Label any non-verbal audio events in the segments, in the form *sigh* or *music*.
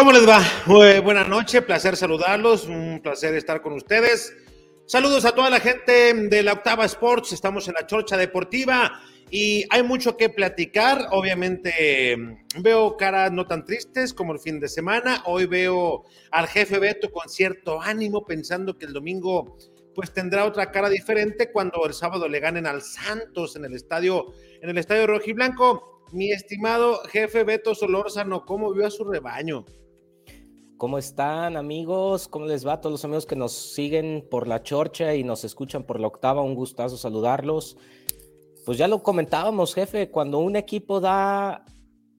¿Cómo les va? Buenas buena noche, placer saludarlos, un placer estar con ustedes. Saludos a toda la gente de la Octava Sports, estamos en la Chorcha Deportiva y hay mucho que platicar. Obviamente veo caras no tan tristes como el fin de semana. Hoy veo al jefe Beto con cierto ánimo, pensando que el domingo pues tendrá otra cara diferente cuando el sábado le ganen al Santos en el estadio, en el estadio rojiblanco. Mi estimado jefe Beto Solórzano, ¿cómo vio a su rebaño? ¿Cómo están amigos? ¿Cómo les va a todos los amigos que nos siguen por la chorcha y nos escuchan por la octava? Un gustazo saludarlos. Pues ya lo comentábamos, jefe, cuando un equipo da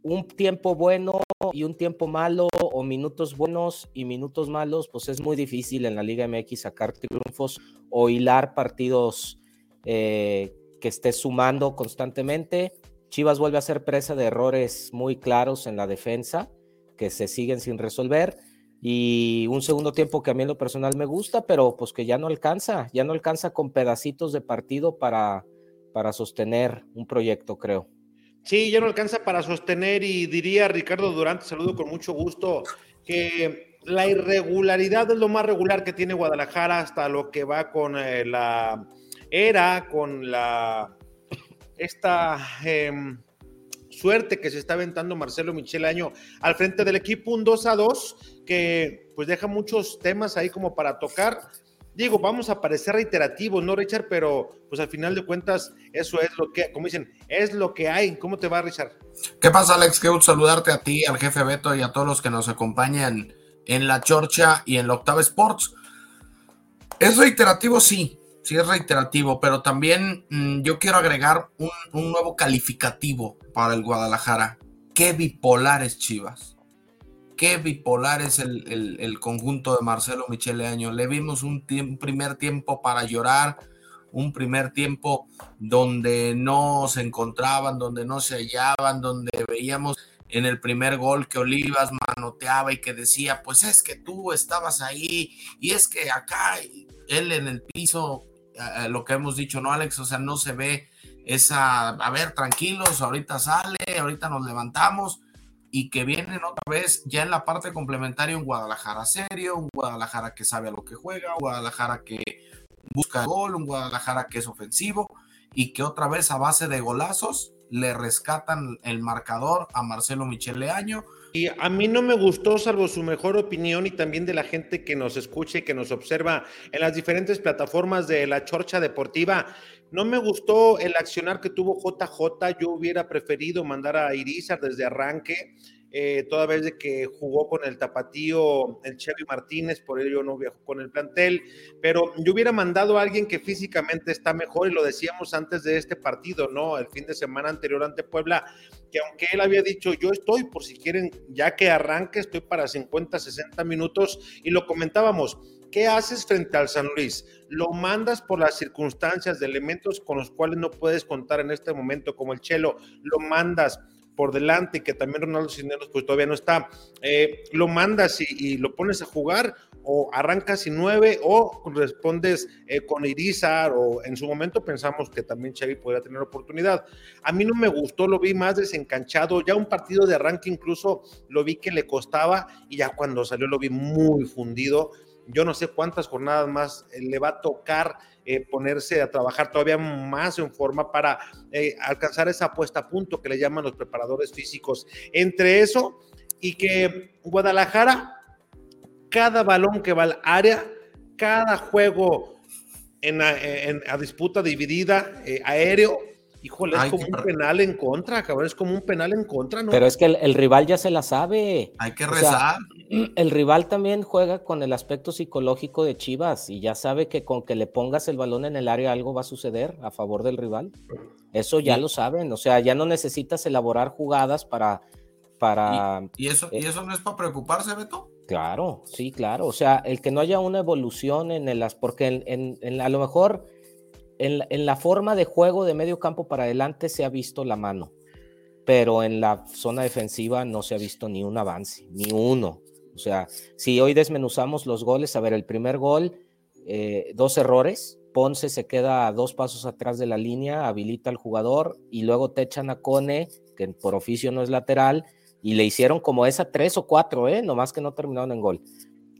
un tiempo bueno y un tiempo malo, o minutos buenos y minutos malos, pues es muy difícil en la Liga MX sacar triunfos o hilar partidos eh, que esté sumando constantemente. Chivas vuelve a ser presa de errores muy claros en la defensa que se siguen sin resolver y un segundo tiempo que a mí en lo personal me gusta, pero pues que ya no alcanza, ya no alcanza con pedacitos de partido para, para sostener un proyecto, creo. Sí, ya no alcanza para sostener y diría Ricardo Durante, saludo con mucho gusto, que la irregularidad es lo más regular que tiene Guadalajara hasta lo que va con eh, la era, con la esta em, suerte que se está aventando Marcelo Michel Año al frente del equipo, un 2 a 2 que pues deja muchos temas ahí como para tocar. Digo, vamos a parecer reiterativos, ¿no, Richard? Pero pues al final de cuentas, eso es lo que, como dicen, es lo que hay. ¿Cómo te va, Richard? ¿Qué pasa, Alex? Qué gusto saludarte a ti, al jefe Beto y a todos los que nos acompañan en la Chorcha y en la Octava Sports. ¿Es reiterativo? Sí, sí es reiterativo, pero también mm, yo quiero agregar un, nuevo calificativo para el Guadalajara. Qué bipolar es Chivas. Qué bipolar es el, conjunto de Marcelo Michele Año. Le vimos un, primer tiempo para llorar, un primer tiempo donde no se encontraban, donde no se hallaban, donde veíamos en el primer gol que Olivas manoteaba y que decía, pues es que tú estabas ahí y es que acá él en el piso lo que hemos dicho, ¿no, Alex? O sea, no se ve esa, a ver, tranquilos, ahorita sale, ahorita nos levantamos y que vienen otra vez ya en la parte complementaria un Guadalajara serio, un Guadalajara que sabe a lo que juega, un Guadalajara que busca gol, un Guadalajara que es ofensivo y que otra vez a base de golazos le rescatan el marcador a Marcelo Michele Año y a mí no me gustó, salvo su mejor opinión y también de la gente que nos escucha y que nos observa en las diferentes plataformas de la Chorcha Deportiva. No me gustó el accionar que tuvo JJ. Yo hubiera preferido mandar a Irizar desde arranque eh, toda vez de que jugó con el tapatío, el Chevy Martínez, por ello no viajó con el plantel, pero yo hubiera mandado a alguien que físicamente está mejor y lo decíamos antes de este partido, ¿no? El fin de semana anterior ante Puebla, que aunque él había dicho, yo estoy por si quieren, ya que arranque, estoy para 50, 60 minutos y lo comentábamos. ¿Qué haces frente al San Luis? Lo mandas por las circunstancias de elementos con los cuales no puedes contar en este momento, como el Chelo, lo mandas por delante, que también Ronaldo Cisneros pues todavía no está, eh, lo mandas y, lo pones a jugar o arrancas sin nueve o respondes eh, con Irizar o en su momento pensamos que también Xavi podría tener oportunidad. A mí no me gustó, lo vi más desencanchado, ya un partido de arranque incluso lo vi que le costaba y ya cuando salió lo vi muy fundido yo no sé cuántas jornadas más eh, le va a tocar eh, ponerse a trabajar todavía más en forma para eh, alcanzar esa puesta a punto que le llaman los preparadores físicos. Entre eso y que Guadalajara, cada balón que va al área, cada juego en, a disputa dividida, aéreo, Híjole, es como un penal en contra, cabrón, es como un penal en contra, ¿no? Pero es que el, rival ya se la sabe. Hay que rezar. *clears throat* el rival también juega con el aspecto psicológico de Chivas y ya sabe que con que le pongas el balón en el área algo va a suceder a favor del rival. Eso ya lo saben, o sea, ya no necesitas elaborar jugadas para... para ¿Y, eso, ¿y eh, eso no es para preocuparse, Beto? Claro, sí, claro. O sea, el que no haya una evolución en el... Porque en, a lo mejor en, la forma de juego de medio campo para adelante se ha visto la mano, pero en la zona defensiva no se ha visto ni un avance, ni uno. O sea, si hoy desmenuzamos los goles, a ver, el primer gol, eh, dos errores, Ponce se queda a dos pasos atrás de la línea, habilita al jugador y luego te echan a Cone, que por oficio no es lateral, y le hicieron como esa tres o cuatro, ¿eh? nomás que no terminaron en gol.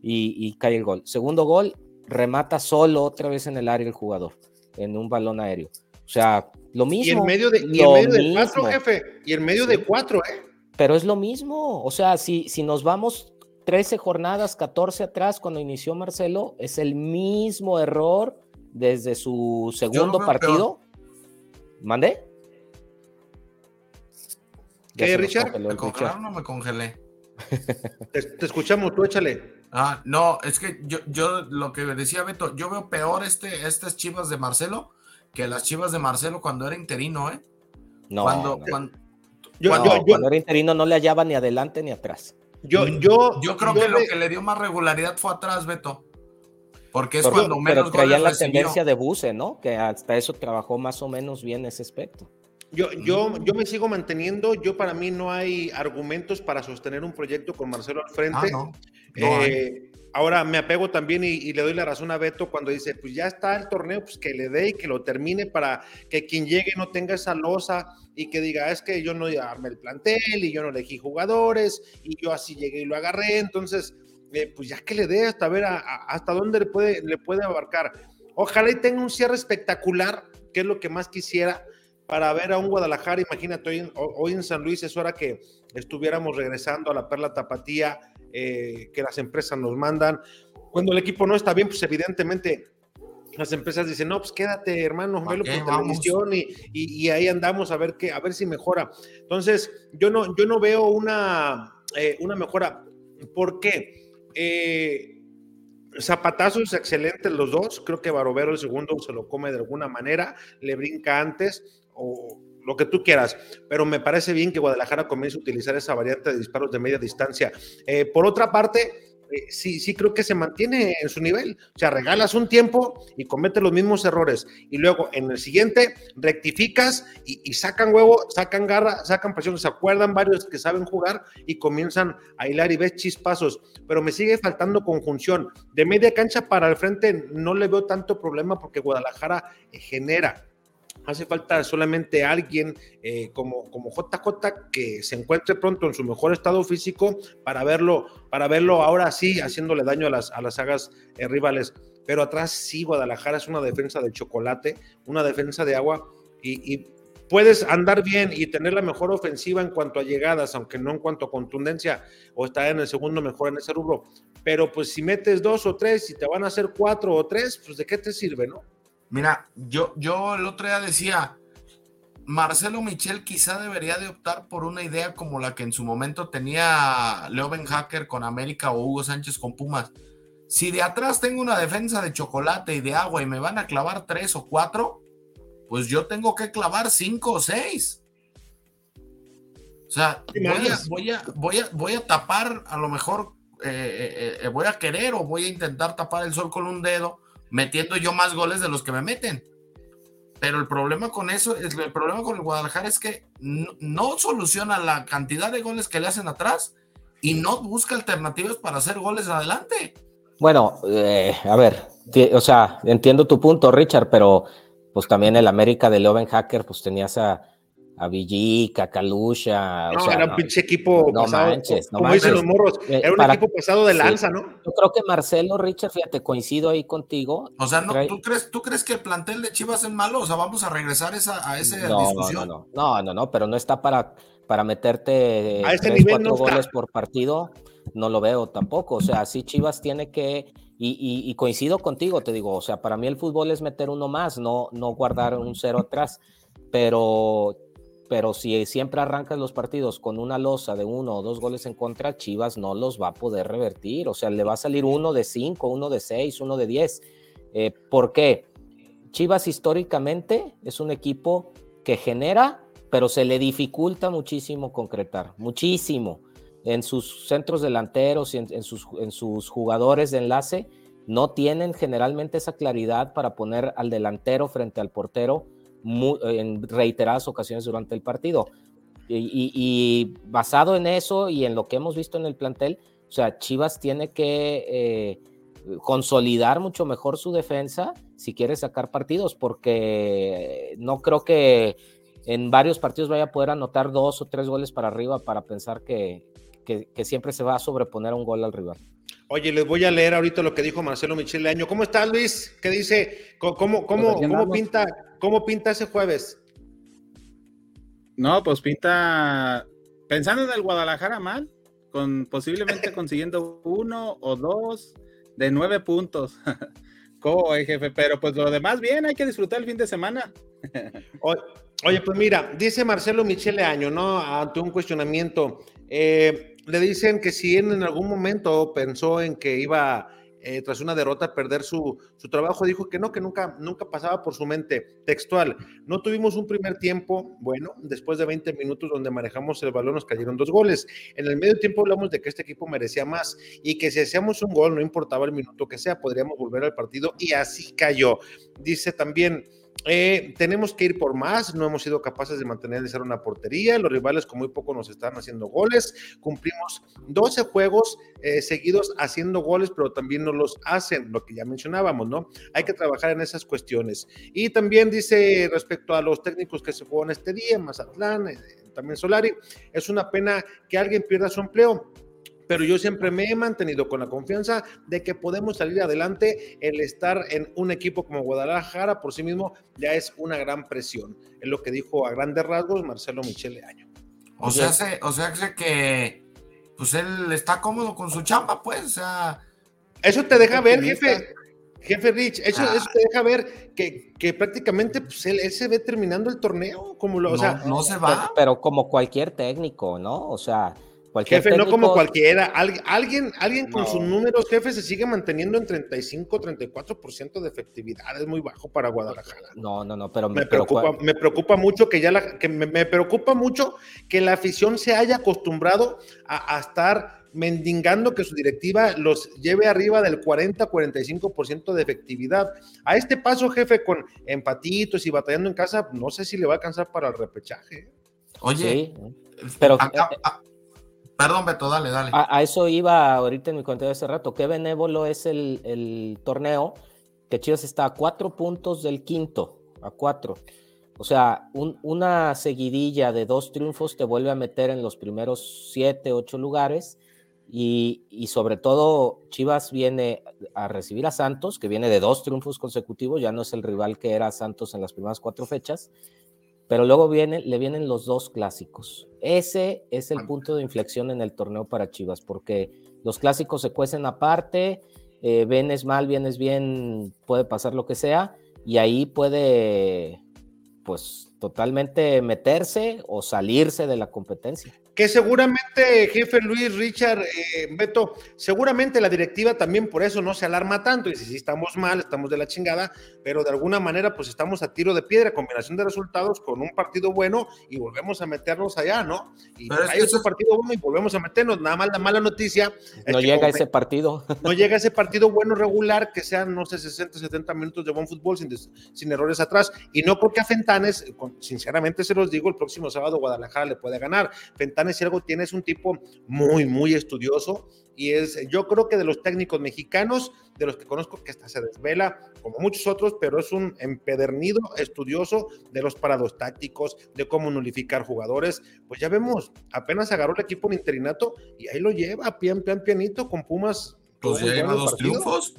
Y, y cae el gol. Segundo gol, remata solo otra vez en el área el jugador en un balón aéreo. O sea, lo mismo. Y en medio de, y en medio de cuatro, jefe. Y en medio de cuatro, ¿eh? Pero es lo mismo. O sea, si, si nos vamos 13 jornadas, 14 atrás, cuando inició Marcelo, es el mismo error desde su segundo partido. ¿Mandé? ¿Qué, Richard? ¿Me congelaron o no me congelé? *laughs* te escuchamos, tú échale. Ah, no, es que yo, yo lo que decía Beto, yo veo peor este, estas chivas de Marcelo que las chivas de Marcelo cuando era interino, ¿eh? No, cuando, Cuando, cuando, era interino no le hallaba ni adelante ni atrás. Yo, yo, yo creo que lo que le dio más regularidad fue atrás, Beto. Porque es cuando menos pero traía la tendencia de Buse, ¿no? Que hasta eso trabajó más o menos bien ese aspecto. Yo, yo, yo me sigo manteniendo. Yo, para mí, no hay argumentos para sostener un proyecto con Marcelo al frente. Ah, no. Eh, ahora me apego también y, le doy la razón a Beto cuando dice, pues ya está el torneo, pues que le dé y que lo termine para que quien llegue no tenga esa losa y que diga, es que yo no armé el plantel y yo no elegí jugadores y yo así llegué y lo agarré. Entonces, eh, pues ya que le dé hasta ver hasta dónde le puede, le puede abarcar. Ojalá y tenga un cierre espectacular, que es lo que más quisiera para ver a un Guadalajara. Imagínate, hoy, hoy en San Luis es hora que estuviéramos regresando a la Perla Tapatía eh, que las empresas nos mandan. Cuando el equipo no está bien, pues evidentemente las empresas dicen, no, pues quédate, hermano, velo por televisión y, y, ahí andamos a ver qué, a ver si mejora. Entonces, yo no, yo no veo una, eh, una mejora. ¿Por qué? Eh, zapatazos excelentes los dos. Creo que Barovero el segundo se lo come de alguna manera, le brinca antes o lo que tú quieras, pero me parece bien que Guadalajara comience a utilizar esa variante de disparos de media distancia. Eh, por otra parte, eh, sí, sí creo que se mantiene en su nivel. O sea, regalas un tiempo y comete los mismos errores. Y luego en el siguiente rectificas y, sacan huevo, sacan garra, sacan pasión. Se acuerdan varios que saben jugar y comienzan a hilar y ves chispazos. Pero me sigue faltando conjunción. De media cancha para el frente no le veo tanto problema porque Guadalajara genera Hace falta solamente alguien eh, como, como JJ que se encuentre pronto en su mejor estado físico para verlo, para verlo ahora sí haciéndole daño a las, a las sagas eh, rivales. Pero atrás sí, Guadalajara es una defensa de chocolate, una defensa de agua y, puedes andar bien y tener la mejor ofensiva en cuanto a llegadas, aunque no en cuanto a contundencia, o estar en el segundo mejor en ese rubro. Pero pues si metes dos o tres y te van a hacer cuatro o tres, pues de qué te sirve, ¿no? Mira, yo, yo el otro día decía, Marcelo Michel quizá debería de optar por una idea como la que en su momento tenía Leo Ben Hacker con América o Hugo Sánchez con Pumas. Si de atrás tengo una defensa de chocolate y de agua y me van a clavar tres o cuatro, pues yo tengo que clavar cinco o seis. O sea, voy a, voy a, voy a, tapar, a lo mejor eh, eh, eh, voy a querer o voy a intentar tapar el sol con un dedo metiendo yo más goles de los que me meten. Pero el problema con eso, el problema con el Guadalajara es que no, soluciona la cantidad de goles que le hacen atrás y no busca alternativas para hacer goles adelante. Bueno, eh, a ver, o sea, entiendo tu punto, Richard, pero pues también el América de Leoben Hacker, pues tenía esa, a Villica, Calusha. No, era un pinche equipo no pasado, manches, no como manches. dicen los morros, Eh, era un para- equipo pasado de sí. lanza, ¿no? Yo creo que Marcelo, Richard, fíjate, coincido ahí contigo. O sea, no, Trae- ¿tú, crees, ¿tú crees que el plantel de Chivas es malo? O sea, vamos a regresar esa, a esa no, no, discusión. no, no, no, no, no, pero no está para, para meterte A nivel cuatro está. goles por partido, no lo veo tampoco. O sea, sí Chivas tiene que, y, y- y coincido contigo, te digo, o sea, para mí el fútbol es meter uno más, no, no guardar un cero atrás, pero, pero si siempre arrancas los partidos con una losa de uno o dos goles en contra, Chivas no los va a poder revertir, o sea, le va a salir uno de cinco, uno de seis, uno de diez. Eh, ¿Por qué? Chivas históricamente es un equipo que genera, pero se le dificulta muchísimo concretar, muchísimo. En sus centros delanteros y en, en sus, en sus jugadores de enlace no tienen generalmente esa claridad para poner al delantero frente al portero mu- en reiteradas ocasiones durante el partido. Y basado en eso y en lo que hemos visto en el plantel, o sea, Chivas tiene que eh, consolidar mucho mejor su defensa si quiere sacar partidos, porque no creo que en varios partidos vaya a poder anotar dos o tres goles para arriba para pensar que, que- que siempre se va a sobreponer a un gol al rival. Oye, les voy a leer ahorita lo que dijo Marcelo Michel Año. ¿Cómo estás, Luis? ¿Qué dice? ¿Cómo, cómo, cómo, Pues cómo pinta, cómo pinta ese jueves? No, pues pinta pensando en el Guadalajara mal, con posiblemente *laughs* consiguiendo uno o dos de nueve puntos. *laughs* ¿Cómo, ves, jefe? Pero pues lo demás bien, hay que disfrutar el fin de semana. *laughs* Oye, pues mira, dice Marcelo Michele Año, ¿no? Ante un cuestionamiento, eh, le dicen que si él en algún momento pensó en que iba, eh, tras una derrota, perder su, su trabajo, dijo que no, que nunca, nunca pasaba por su mente textual. No tuvimos un primer tiempo, bueno, después de 20 minutos donde manejamos el balón nos cayeron dos goles. En el medio tiempo hablamos de que este equipo merecía más y que si hacíamos un gol, no importaba el minuto que sea, podríamos volver al partido y así cayó. Dice también... Eh, tenemos que ir por más, no hemos sido capaces de mantener de una portería, los rivales con muy poco nos están haciendo goles, cumplimos 12 juegos eh, seguidos haciendo goles, pero también no los hacen, lo que ya mencionábamos, ¿no? Hay que trabajar en esas cuestiones. Y también dice respecto a los técnicos que se juegan este día, Mazatlán, eh, también Solari, es una pena que alguien pierda su empleo pero yo siempre me he mantenido con la confianza de que podemos salir adelante. El estar en un equipo como Guadalajara por sí mismo ya es una gran presión. Es lo que dijo a grandes rasgos Marcelo Michele Año. O sea, se- o sea se que pues él está cómodo con su chamba, pues, o sea, Eso te deja ver, jefe. Jefe Rich, eso, Ah. eso te deja ver que, que prácticamente pues, él, él se ve terminando el torneo, como lo, o no, sea, no se Pero, va. pero como cualquier técnico, ¿no? O sea, cualquier jefe, no como cualquiera, Al- alguien, alguien con No. sus números, jefe, se sigue manteniendo en 35, 34% de efectividad, es muy bajo para Guadalajara. No, no, no, pero Me pero preocupa, me preocupa mucho que ya la, que me, me preocupa mucho que la afición se haya acostumbrado a, a estar mendigando que su directiva los lleve arriba del 40-45% de efectividad. A este paso, jefe, con empatitos y batallando en casa, no sé si le va a alcanzar para el repechaje. Oye, sí, pero acá- eh, perdón, Beto, dale, dale. A, eso iba ahorita en mi comentario hace rato. Qué benévolo es el, torneo, que Chivas está a cuatro puntos del quinto, a cuatro. O sea, un- una seguidilla de dos triunfos te vuelve a meter en los primeros siete, ocho lugares. Y sobre todo, Chivas viene a recibir a Santos, que viene de dos triunfos consecutivos, ya no es el rival que era Santos en las primeras cuatro fechas pero luego viene, le vienen los dos clásicos. Ese es el punto de inflexión en el torneo para Chivas, porque los clásicos se cuecen aparte, eh, vienes mal, vienes bien, puede pasar lo que sea, y ahí puede, pues, totalmente meterse o salirse de la competencia. Que seguramente, jefe Luis, Richard, eh, Beto, seguramente la directiva también por eso no se alarma tanto. Y si sí estamos mal, estamos de la chingada, pero de alguna manera, pues estamos a tiro de piedra, combinación de resultados con un partido bueno y volvemos a meternos allá, ¿no? Y Pero hay otro es- partido bueno y volvemos a meternos. Nada más la mala noticia. es No que llega ese partido. *laughs* no llega ese partido bueno regular que sean, no sé, 60, 70 minutos de buen fútbol sin, des- sin errores atrás. Y no porque a Fentanes, con sinceramente se los digo, el próximo sábado Guadalajara le puede ganar. Fentanes si algo tiene es un tipo muy, muy estudioso y es, yo creo que de los técnicos mexicanos, de los que conozco, que hasta se desvela, como muchos otros, pero es un empedernido estudioso de los parados tácticos, de cómo nulificar jugadores. Pues ya vemos, apenas agarró el equipo en interinato y ahí lo lleva, pian, pian, pianito, con Pumas. Pues ya lleva dos triunfos.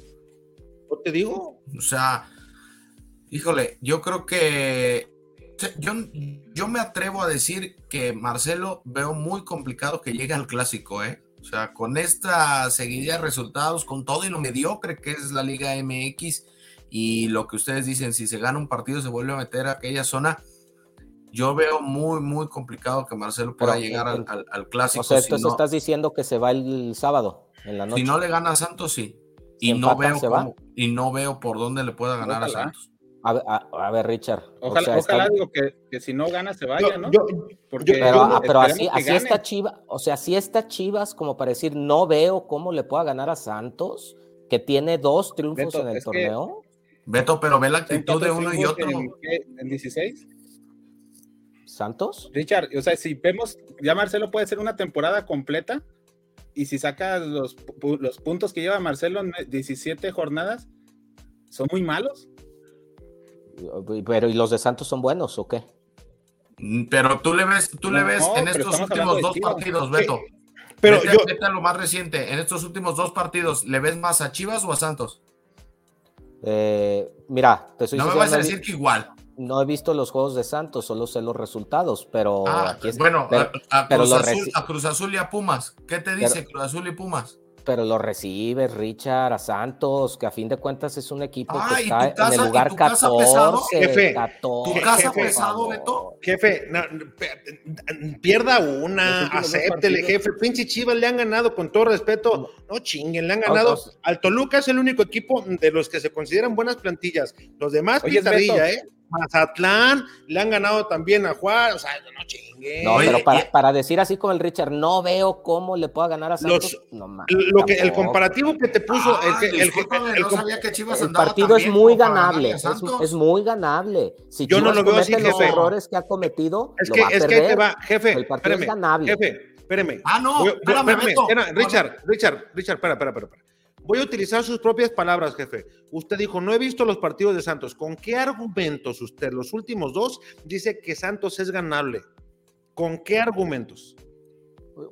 ¿No te digo? O sea, híjole, yo creo que yo, yo me atrevo a decir que Marcelo veo muy complicado que llegue al clásico, ¿eh? O sea, con esta seguidilla de resultados, con todo y lo mediocre que es la Liga MX y lo que ustedes dicen, si se gana un partido se vuelve a meter a aquella zona, yo veo muy, muy complicado que Marcelo pueda llegar al, clásico. O sea, entonces estás diciendo que se va el sábado en la noche. Si no le gana a Santos, sí. Y no, veo y no veo por dónde le pueda ganar a Santos. A ver, Richard. Ojalá, digo que, si no gana se vaya, ¿no? pero, ah, así, está Chivas, o sea, si está Chivas como para decir, no veo cómo le pueda ganar a Santos, que tiene dos triunfos en el torneo. Beto, pero ve la actitud de uno y otro. En, 16? ¿Santos? Richard, o sea, si vemos, ya Marcelo puede ser una temporada completa, y si saca los, los puntos que lleva Marcelo en 17 jornadas, ¿son muy malos? Pero ¿y los de Santos son buenos o qué? Mm, pero tú le ves, tú le ves en estos últimos dos partidos, Beto. Pero yo, lo más reciente, en estos últimos dos partidos, ¿le ves más a Chivas o a Santos? Eh, mira, te soy No me vas a decir que igual. No he visto los juegos de Santos, solo sé los resultados, pero ah, aquí es, bueno, a, Cruz Azul, y a Pumas. ¿Qué te dice Cruz Azul y Pumas? Pero lo recibe Richard a Santos, que a fin de cuentas es un equipo que está en el lugar 14. Jefe, 14, ¿Tu casa pesado, Beto? Jefe, pierda una, acéptele, jefe. Pinche Chivas le han ganado, con todo respeto, no chinguen, le han ganado. Al Toluca es el único equipo de los que se consideran buenas plantillas. Los demás, pintadilla, ¿eh? Mazatlán, le han ganado también a Juárez, o sea, no chingue. No, pero para, decir así como el Richard, no veo cómo le pueda ganar a Santos. lo que, el comparativo que te puso, el, que, el, partido es muy ganable, es, muy ganable. Si Yo no lo veo así, los errores que ha cometido, es que, va a es que te va, jefe, el partido es ganable. Jefe, espéreme. Ah, no, espérame, Richard, Richard, Richard, espera, espera, espera. Voy a utilizar sus propias palabras, jefe. Usted dijo, no he visto los partidos de Santos. ¿Con qué argumentos usted, los últimos dos, dice que Santos es ganable? ¿Con qué argumentos?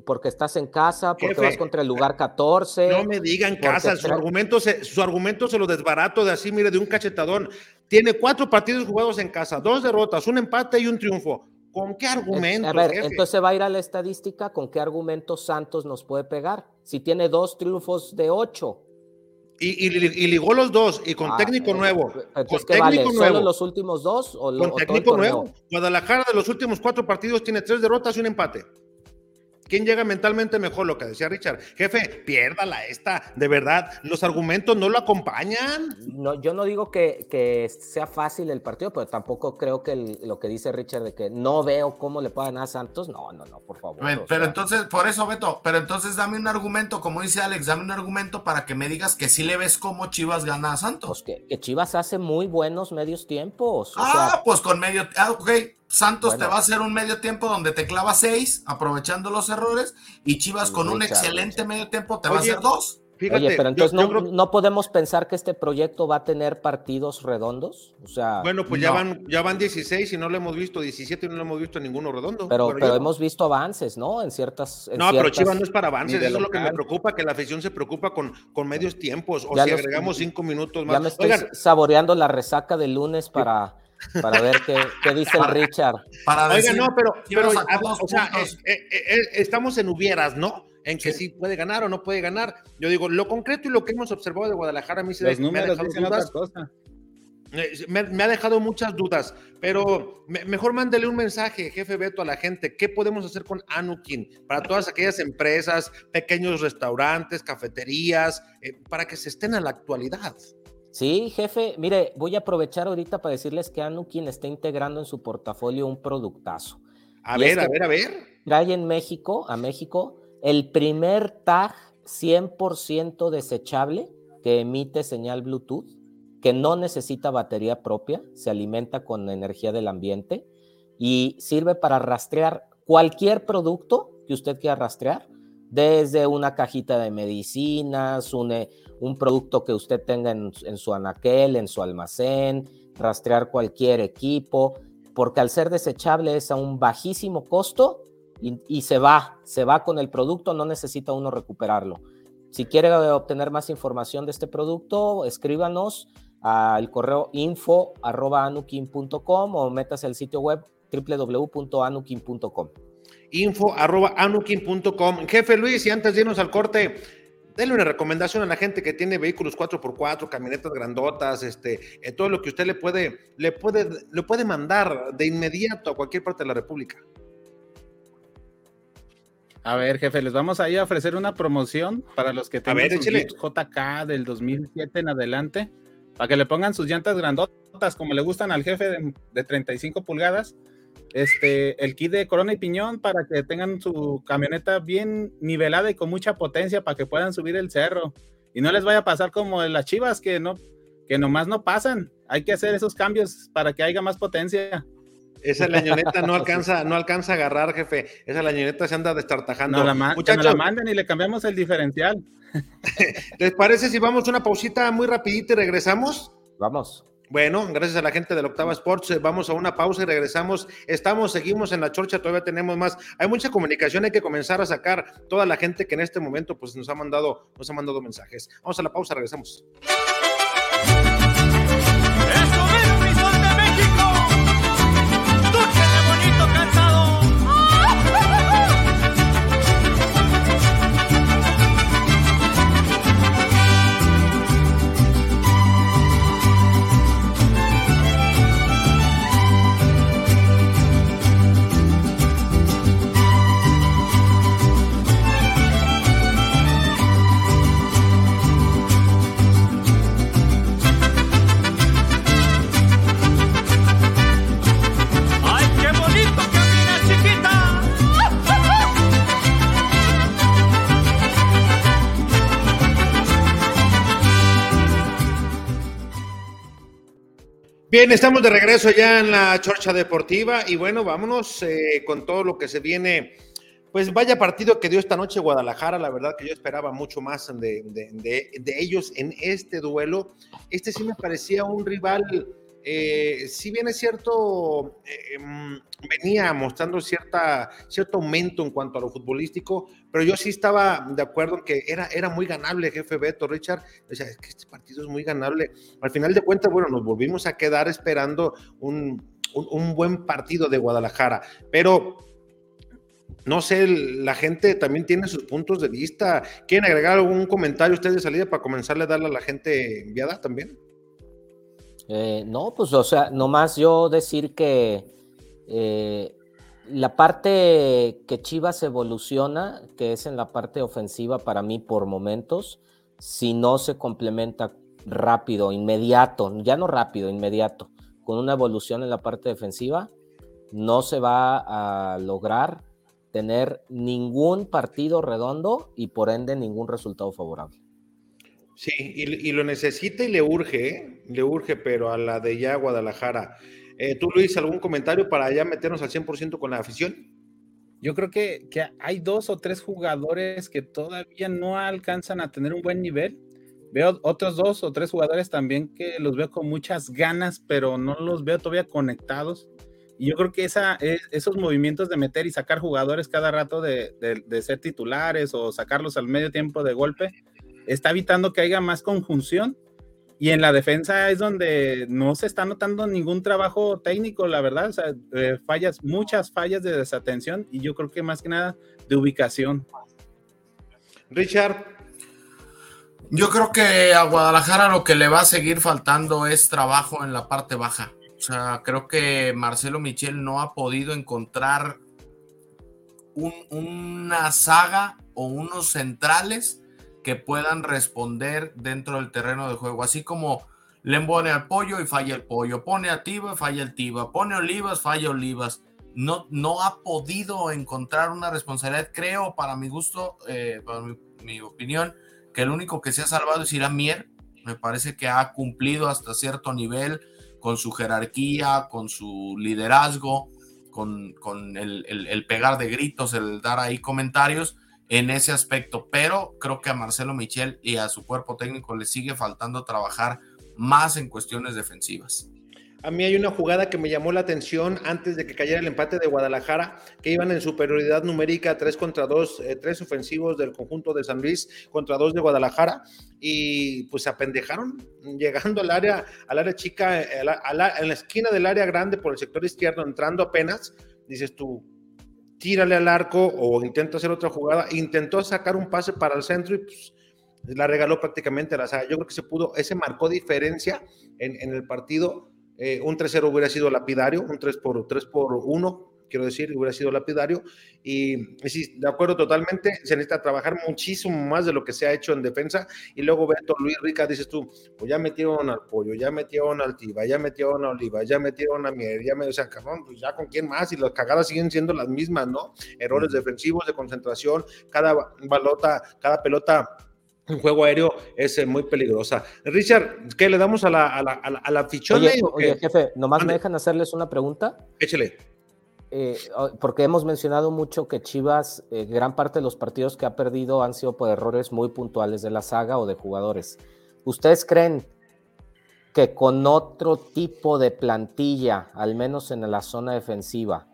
Porque estás en casa, porque vas contra el lugar 14. No me digan casa, su argumento, se, su argumento se lo desbarato de así, mire, de un cachetadón. Tiene cuatro partidos jugados en casa, dos derrotas, un empate y un triunfo. ¿Con qué argumentos? A ver, entonces va a ir a la estadística, ¿con qué argumentos Santos nos puede pegar? Si tiene dos triunfos de ocho. Y, ligó los dos, y con ah, técnico nuevo. Entonces, ¿qué vale? ¿Solo los últimos dos? O con técnico nuevo. Guadalajara de los últimos cuatro partidos tiene tres derrotas y un empate. ¿Quién llega mentalmente mejor? Lo que decía Richard. Jefe, piérdala esta, de verdad. Los argumentos no lo acompañan. No, yo no digo que, que sea fácil el partido, pero tampoco creo que lo que dice Richard de que no veo cómo le puedan a Santos. No, no, no, por favor. Pero, entonces, por eso, Beto, pero entonces dame un argumento, como dice Alex, dame un argumento para que me digas que sí le ves cómo Chivas gana a Santos. Pues que, Chivas hace muy buenos medios tiempos. ah, pues con medio. Ah, ok Santos te va a hacer un medio tiempo donde te clava seis, aprovechando los errores, y Chivas con un excelente medio tiempo te va a hacer dos. Oye, pero entonces no, podemos pensar que este proyecto va a tener partidos redondos. O sea, bueno, pues ya van, ya van 16 y no lo hemos visto, 17 y no lo hemos visto ninguno redondo. Pero, pero, hemos visto avances, ¿no? En ciertas. no, pero Chivas no es para avances, eso es lo que me preocupa, que la afición se preocupa con, con medios tiempos, o si agregamos cinco minutos más. Ya me estoy saboreando la resaca del lunes para para ver qué, qué dice el Richard. Oiga, no, pero, pero o sea, eh, eh, eh, estamos en hubieras, ¿no? En que sí. puede ganar o no puede ganar. Yo digo, lo concreto y lo que hemos observado de Guadalajara a mí se me ha dejado dudas. Me, ha dejado muchas dudas, pero mejor mándele un mensaje, jefe Beto, a la gente. ¿Qué podemos hacer con Anukin para todas aquellas empresas, pequeños restaurantes, cafeterías, para que se estén a la actualidad? Sí, jefe, mire, voy a aprovechar ahorita para decirles que Anukin está integrando en su portafolio un productazo. A ver, a ver, a ver. Trae en México, a México, el primer tag 100% desechable que emite señal Bluetooth, que no necesita batería propia, se alimenta con energía del ambiente y sirve para rastrear cualquier producto que usted quiera rastrear, desde una cajita de medicinas, un, eh, un producto que usted tenga en, su anaquel, en su almacén, rastrear cualquier equipo, porque al ser desechable es a un bajísimo costo y, se va, se va con el producto, no necesita uno recuperarlo. Si quiere obtener más información de este producto, escríbanos al correo info.anukin.com o métase al sitio web www.anukin.com. Info.anukin.com. Jefe Luis, y antes de irnos al corte, denle una recomendación a la gente que tiene vehículos 4x4, camionetas grandotas, este, eh, todo lo que usted le puede, le puede, le puede mandar de inmediato a cualquier parte de la República. A ver, jefe, les vamos a ir a ofrecer una promoción para los que tengan sus JK del 2007 en adelante, para que le pongan sus llantas grandotas como le gustan al jefe de, de 35 pulgadas. Este, el kit de corona y piñón para que tengan su camioneta bien nivelada y con mucha potencia para que puedan subir el cerro. Y no les vaya a pasar como en las chivas que no, que nomás no pasan. Hay que hacer esos cambios para que haya más potencia. Esa lañoneta no *laughs* alcanza, no alcanza a agarrar, jefe. Esa lañoneta se anda destartajando. No la, Muchachos, la manden y le cambiamos el diferencial. *laughs* ¿Les parece si vamos una pausita muy rapidita y regresamos? Vamos. Bueno, gracias a la gente del Octava Sports, eh, vamos a una pausa y regresamos. Estamos, seguimos en la chorcha, todavía tenemos más. Hay mucha comunicación, hay que comenzar a sacar toda la gente que en este momento pues nos ha mandado, nos ha mandado mensajes. Vamos a la pausa, regresamos. Bien, estamos de regreso ya en la Chorcha Deportiva y bueno, vámonos eh, con todo lo que se viene. Pues vaya partido que dio esta noche Guadalajara, la verdad que yo esperaba mucho más de, de ellos en este duelo. Este sí me parecía un rival eh, si bien es cierto, eh, em, venía mostrando cierta, cierto aumento en cuanto a lo futbolístico, pero yo sí estaba de acuerdo en que era, era muy ganable, jefe Beto, Richard. Es que este partido es muy ganable. Al final de cuentas, bueno, nos volvimos a quedar esperando un, buen partido de Guadalajara, pero no sé, la gente también tiene sus puntos de vista. ¿Quieren agregar algún comentario ustedes de salida para comenzarle a darle a la gente enviada también? Eh, no, pues o sea, nomás yo decir que eh, la parte que Chivas evoluciona, que es en la parte ofensiva para mí por momentos, si no se complementa rápido, inmediato, ya no rápido, inmediato, con una evolución en la parte defensiva, no se va a lograr tener ningún partido redondo y por ende ningún resultado favorable. Sí, y, lo necesita y le urge, ¿eh? le urge, pero a la de ya Guadalajara. Eh, ¿Tú, Luis, algún comentario para ya meternos al 100% con la afición? Yo creo que, que, hay dos o tres jugadores que todavía no alcanzan a tener un buen nivel. Veo otros dos o tres jugadores también que los veo con muchas ganas, pero no los veo todavía conectados. Y yo creo que esa, e, esos movimientos de meter y sacar jugadores cada rato de, de ser titulares o sacarlos al medio tiempo de golpe, está evitando que haya más conjunción. Y en la defensa es donde no se está notando ningún trabajo técnico, la verdad. O sea, eh, fallas, muchas fallas de desatención y yo creo que más que nada de ubicación. Richard. Yo creo que a Guadalajara lo que le va a seguir faltando es trabajo en la parte baja. O sea, creo que Marcelo Michel no ha podido encontrar una saga o unos centrales que puedan responder dentro del terreno de juego. Así como le pone al pollo y falla el pollo, pone a Tiba falla el Tiba, pone Olivas, falla Olivas. No, no ha podido encontrar una responsabilidad, creo, para mi gusto, eh, para mi, opinión, que el único que se ha salvado es Irán Mier. Me parece que ha cumplido hasta cierto nivel con su jerarquía, con su liderazgo. con, con el, pegar de gritos, el dar ahí comentarios en ese aspecto, pero creo que a Marcelo Michel y a su cuerpo técnico le sigue faltando trabajar más en cuestiones defensivas. A mí hay una jugada que me llamó la atención antes de que cayera el empate de Guadalajara, que iban en superioridad numérica 3 contra 2, 3 eh, ofensivos del conjunto de San Luis contra 2 de Guadalajara y pues se apendejaron llegando al área, al área chica, eh, a la, en la esquina del área grande por el sector izquierdo, entrando apenas, dices tú, tírale al arco o intenta hacer otra jugada, intentó sacar un pase para el centro y pues la regaló prácticamente la saga. Yo creo que se pudo, ese marcó diferencia en, en el partido. Eh, un 3-0 hubiera sido lapidario, un 3 por, 3 por 1, quiero decir, hubiera sido lapidario. Y, sí, de acuerdo totalmente, se necesita trabajar muchísimo más de lo que se ha hecho en defensa. Y luego Beto Luis Rica, dices tú, pues ya metieron al pollo, ya metieron al tiba, ya metieron a oliva, ya metieron a miel, ya me, o sea, cabrón, pues ya con quién más. Y las cagadas siguen siendo las mismas, ¿no? Errores defensivos, de concentración, cada balota, cada pelota un juego aéreo es eh, muy peligrosa. Richard, ¿qué le damos a la, a la, a la, fichona? Oye, jefe, nomás me dejan hacerles una pregunta. Échale. Eh, porque hemos mencionado mucho que Chivas, eh, gran parte de los partidos que ha perdido han sido por errores muy puntuales de la saga o de jugadores. ¿Ustedes creen que con otro tipo de plantilla, al menos en la zona defensiva,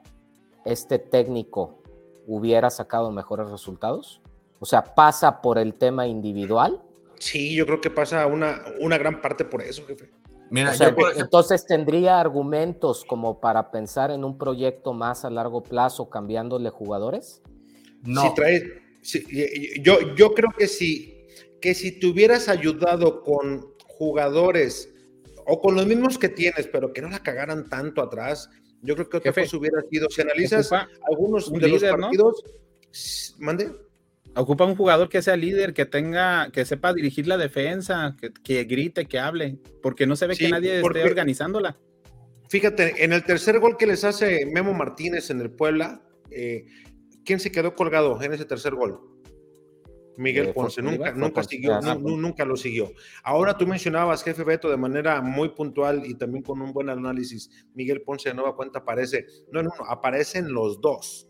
este técnico hubiera sacado mejores resultados? O sea, pasa por el tema individual. Sí, yo creo que pasa una, una gran parte por eso, jefe. Mira, entonces tendría argumentos como para pensar en un proyecto más a largo plazo cambiándole jugadores. No. Si traes, yo, yo creo que sí, que si te hubieras ayudado con jugadores o con los mismos que tienes, pero que no la cagaran tanto atrás, yo creo que otra cosa hubiera sido. Si analizas algunos de los partidos, mande ocupa un jugador que sea líder, que tenga, que sepa dirigir la defensa, que, grite, que hable, porque no se ve que nadie esté organizándola. Fíjate, en el tercer gol que les hace Memo Martínez en el Puebla, eh, ¿quién se quedó colgado en ese tercer gol? Miguel eh, Ponce, nunca, nunca, siguió, nunca lo siguió. Ahora tú mencionabas, jefe Beto, de manera muy puntual y también con un buen análisis, Miguel Ponce de nueva cuenta aparece, no no, aparecen los dos.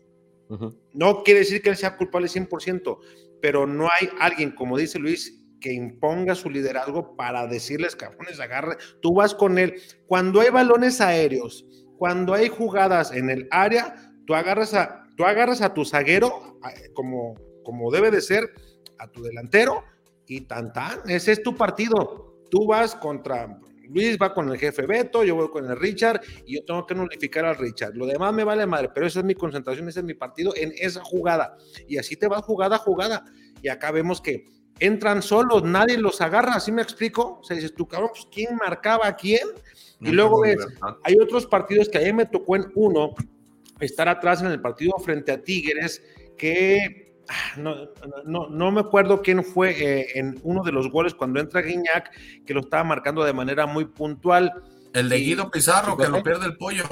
No quiere decir que él sea culpable 100%, pero no hay alguien, como dice Luis, que imponga su liderazgo para decirles, cabrones, agarre, tú vas con él. Cuando hay balones aéreos, cuando hay jugadas en el área, tú agarras a, tú agarras a tu zaguero, como, como debe de ser, a tu delantero, y tan tan, ese es tu partido. Tú vas contra Luis va con el jefe Beto, yo voy con el Richard y yo tengo que nulificar al Richard. Lo demás me vale madre, pero esa es mi concentración, ese es mi partido en esa jugada. Y así te va jugada a jugada. Y acá vemos que entran solos, nadie los agarra, ¿así me explico? O sea, dices tú, cabrón, pues ¿quién marcaba a quién? Y luego ves, hay otros partidos que a mí me tocó en uno estar atrás en el partido frente a Tigres que no, no, no, me acuerdo quién fue eh, en uno de los goles cuando entra Guiñac, que lo estaba marcando de manera muy puntual. El de Guido Pizarro, que lo pierde el pollo.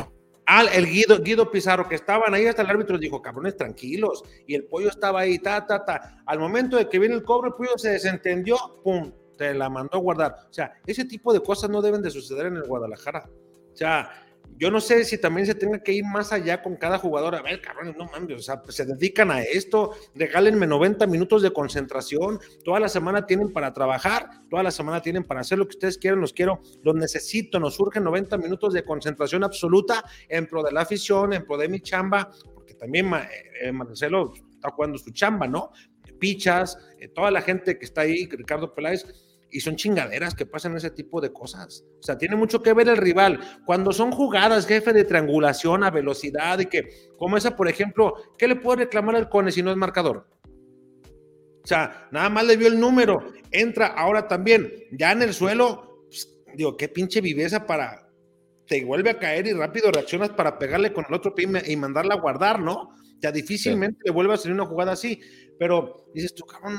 Ah, el Guido, Guido Pizarro, que estaban ahí hasta el árbitro dijo, cabrones, tranquilos. Y el pollo estaba ahí, ta, ta, ta. Al momento de que viene el cobro, el pollo se desentendió, pum, te la mandó a guardar. O sea, ese tipo de cosas no deben de suceder en el Guadalajara. O sea, yo no sé si también se tenga que ir más allá con cada jugador. A ver, cabrones, no mames, o sea, se dedican a esto, regálenme 90 minutos de concentración, toda la semana tienen para trabajar, toda la semana tienen para hacer lo que ustedes quieran, los quiero, los necesito, nos surgen 90 minutos de concentración absoluta en pro de la afición, en pro de mi chamba, porque también eh, Marcelo está jugando su chamba, ¿no? Pichas, eh, toda la gente que está ahí, Ricardo Peláez, y son chingaderas que pasan ese tipo de cosas. O sea, tiene mucho que ver el rival. Cuando son jugadas, jefe de triangulación a velocidad y que, como esa, por ejemplo, ¿qué le puede reclamar al Cone si no es marcador? O sea, nada más le vio el número, entra ahora también, ya en el suelo, pues, digo, qué pinche viveza para, te vuelve a caer y rápido reaccionas para pegarle con el otro pie y mandarla a guardar, ¿no? Ya difícilmente le vuelve a salir una jugada así, pero dices tú, cabrón,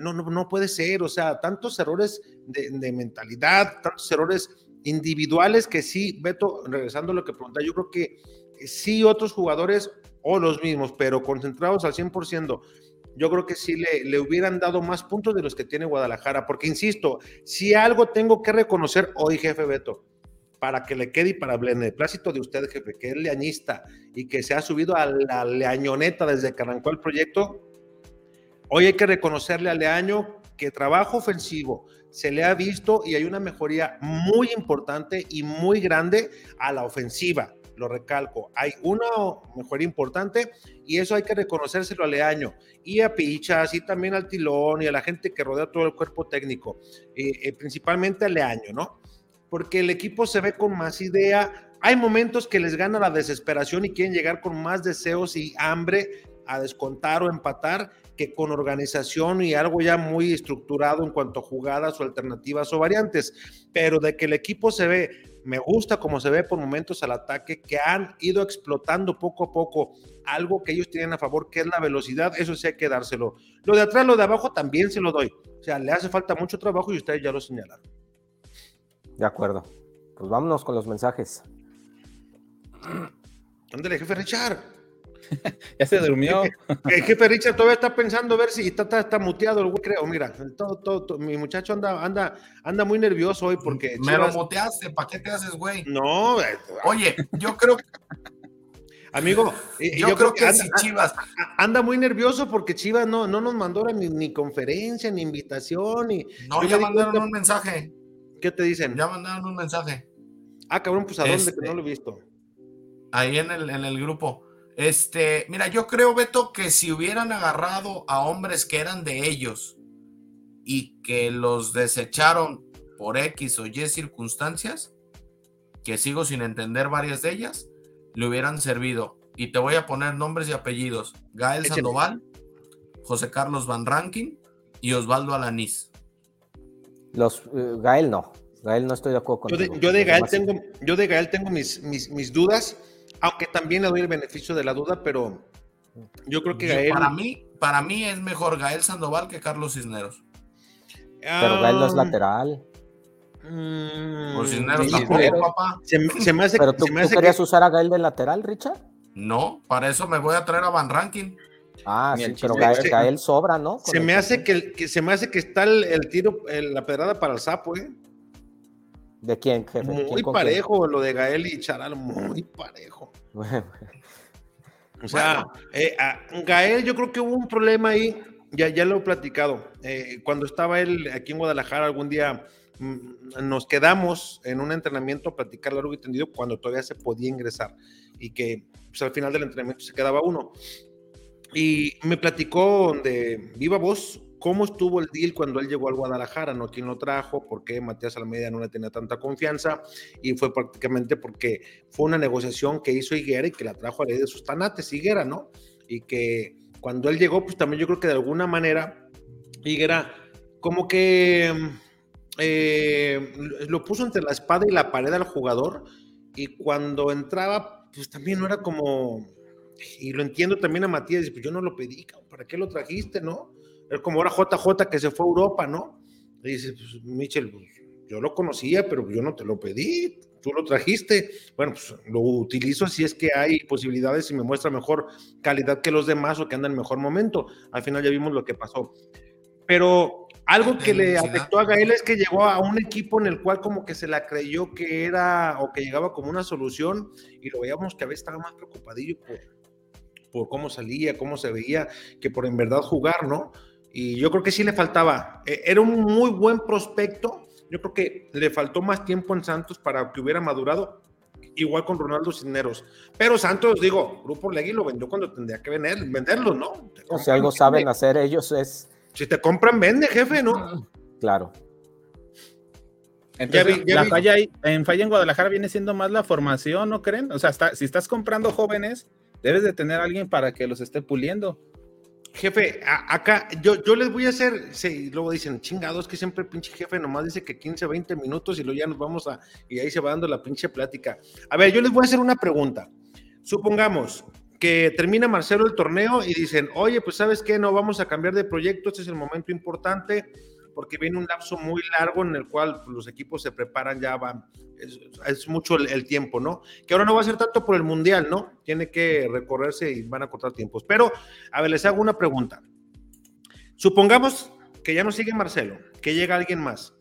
no, no, no puede ser, o sea, tantos errores de, mentalidad, tantos errores individuales que sí, Beto, regresando a lo que pregunta, yo creo que sí otros jugadores o los mismos, pero concentrados al 100%, yo creo que sí le, le, hubieran dado más puntos de los que tiene Guadalajara, porque insisto, si algo tengo que reconocer hoy, jefe Beto, para que le quede y para el plácito de usted, jefe, que es leañista y que se ha subido a la leañoneta desde que arrancó el proyecto, hoy hay que reconocerle a Leaño que trabajo ofensivo se le ha visto y hay una mejoría muy importante y muy grande a la ofensiva. Lo recalco, hay una mejoría importante y eso hay que reconocérselo a Leaño y a Pichas y también al Tilón y a la gente que rodea todo el cuerpo técnico, eh, eh, principalmente a Leaño, ¿no? Porque el equipo se ve con más idea. Hay momentos que les gana la desesperación y quieren llegar con más deseos y hambre a descontar o empatar que con organización y algo ya muy estructurado en cuanto a jugadas o alternativas o variantes, pero de que el equipo se ve, me gusta como se ve por momentos al ataque, que han ido explotando poco a poco algo que ellos tienen a favor, que es la velocidad, eso sí hay que dárselo. Lo de atrás, lo de abajo también se lo doy. O sea, le hace falta mucho trabajo y ustedes ya lo señalaron. De acuerdo. Pues vámonos con los mensajes. Ándale, jefe Richard. *laughs* ya se durmió. El jefe Richard todavía está pensando a ver si está, está, muteado el güey, creo. Mira, todo, todo, mi muchacho anda, anda, anda muy nervioso hoy porque. Me lo muteaste, ¿para qué te haces, güey? No, eh, oye, yo creo Amigo, *laughs* yo, creo, que, anda, Chivas. Anda muy nervioso porque Chivas no, no nos mandó ni, ni conferencia, ni invitación. Ni, no, ya mandaron un mensaje. ¿Qué te dicen? Ya mandaron un mensaje. Ah, cabrón, pues a dónde, que no lo he visto. Ahí en el, en el grupo. Este, mira, yo creo, Beto, que si hubieran agarrado a hombres que eran de ellos y que los desecharon por X o Y circunstancias, que sigo sin entender varias de ellas, le hubieran servido. Y te voy a poner nombres y apellidos. Gael Sandoval, José Carlos Van Rankin y Osvaldo Alanís. Los, eh, Gael no. Gael no estoy de acuerdo con yo de, yo de Gael tengo, yo de Gael tengo mis, mis, mis dudas aunque también le doy el beneficio de la duda, pero yo creo que Gael. Para mí, para mí es mejor Gael Sandoval que Carlos Cisneros. Pero Gael no es ah, lateral. Mm, Cisneros tampoco, papá. Se, me hace, ¿Pero tú, querías usar a Gael de lateral, Richard? No, para eso me voy a traer a Van Rankin. Ah, sí, pero Gael, sobra, ¿no? se me, hace que, se me hace que está el, tiro, la pedrada para el sapo, ¿eh? ¿De quién, jefe? Muy parejo, lo de Gael y Charal, muy parejo. *laughs* o sea, eh, Gael, yo creo que hubo un problema ahí, ya, ya lo he platicado. Eh, cuando estaba él aquí en Guadalajara, algún día mm, nos quedamos en un entrenamiento a platicar largo y tendido cuando todavía se podía ingresar y que pues, al final del entrenamiento se quedaba uno. Y me platicó de viva voz cómo estuvo el deal cuando él llegó al Guadalajara, no quién lo trajo, por qué Matías Almeida no le tenía tanta confianza, y fue prácticamente porque fue una negociación que hizo Higuera y que la trajo a ley de sus tanates, Higuera, ¿no? Y que cuando él llegó, pues también yo creo que de alguna manera Higuera como que eh, lo puso entre la espada y la pared al jugador, y cuando entraba, pues también no era como, y lo entiendo también a Matías, pues yo no lo pedí, ¿para qué lo trajiste, no? Es como ahora JJ que se fue a Europa, ¿no? Y dice, pues, Michel, pues, yo lo conocía, pero yo no te lo pedí, tú lo trajiste. Bueno, pues lo utilizo si es que hay posibilidades y me muestra mejor calidad que los demás o que anda en mejor momento. Al final ya vimos lo que pasó. Pero algo que le afectó a Gael es que llegó a un equipo en el cual como que se la creyó que era o que llegaba como una solución y lo veíamos que a veces estaba más preocupadillo por, por cómo salía, cómo se veía, que por en verdad jugar, ¿no? Y yo creo que sí le faltaba. E, era un muy buen prospecto. Yo creo que le faltó más tiempo en Santos para que hubiera madurado, igual con Ronaldo Cisneros. Pero Santos, digo, Grupo Legui lo vendió cuando tendría que vender, venderlo, ¿no? O si algo saben hacer ellos es. Si te compran, vende, jefe, ¿no? Claro. Entonces, la falla en falla en Guadalajara viene siendo más la formación, ¿no creen? O sea, si estás comprando jóvenes, debes de tener a alguien para que los esté puliendo. Jefe, acá yo, yo les voy a hacer, sí, luego dicen, chingados, que siempre pinche jefe nomás dice que 15, 20 minutos y luego ya nos vamos a, y ahí se va dando la pinche plática. A ver, yo les voy a hacer una pregunta. Supongamos que termina Marcelo el torneo y dicen, oye, pues sabes qué, no vamos a cambiar de proyecto, este es el momento importante, porque viene un lapso muy largo en el cual pues, los equipos se preparan, ya van, es, mucho el, tiempo, ¿no? Que ahora no va a ser tanto por el Mundial, ¿no? Tiene que recorrerse y van a cortar tiempos. Pero, a ver, les hago una pregunta. Supongamos que ya no sigue Marcelo, que llega alguien más.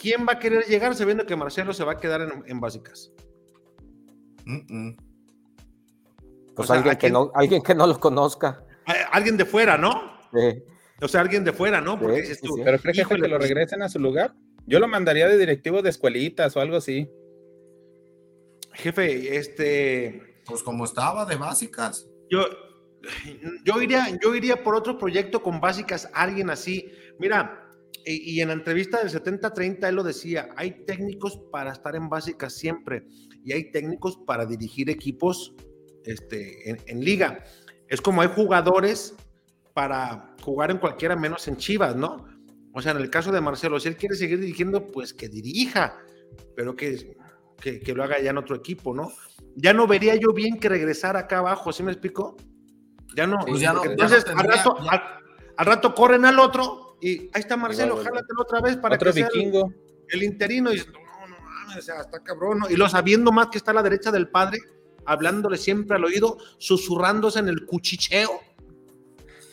¿quién va a querer llegar sabiendo que Marcelo se va a quedar en, básicas? Pues alguien, que no, alguien que no lo conozca. Alguien de fuera, ¿no? Sí. O sea, alguien de fuera, ¿no? Porque ¿Pero crees que lo pues regresen a su lugar? Yo lo mandaría de directivo de escuelitas o algo así. Jefe, este. Pues como estaba de básicas. Yo, yo iría, yo iría por otro proyecto con básicas, alguien así. Mira, y, en la entrevista del 70-30 él lo decía, hay técnicos para estar en básicas siempre y hay técnicos para dirigir equipos este, en, liga. Es como hay jugadores para jugar en cualquiera menos en Chivas, ¿no? O sea, en el caso de Marcelo, si él quiere seguir dirigiendo, pues que dirija, pero que, que, lo haga ya en otro equipo, ¿no? Ya no vería yo bien que regresara acá abajo, ¿sí me explico? Ya no. Pues entonces, al, rato, al, rato corren al otro y ahí está Marcelo, jálatelo otra vez para que vikingo. Sea el, interino. Y no, no mames, o sea, está cabrón, ¿no? Y lo sabiendo más que está a la derecha del padre, hablándole siempre al oído, susurrándose en el cuchicheo.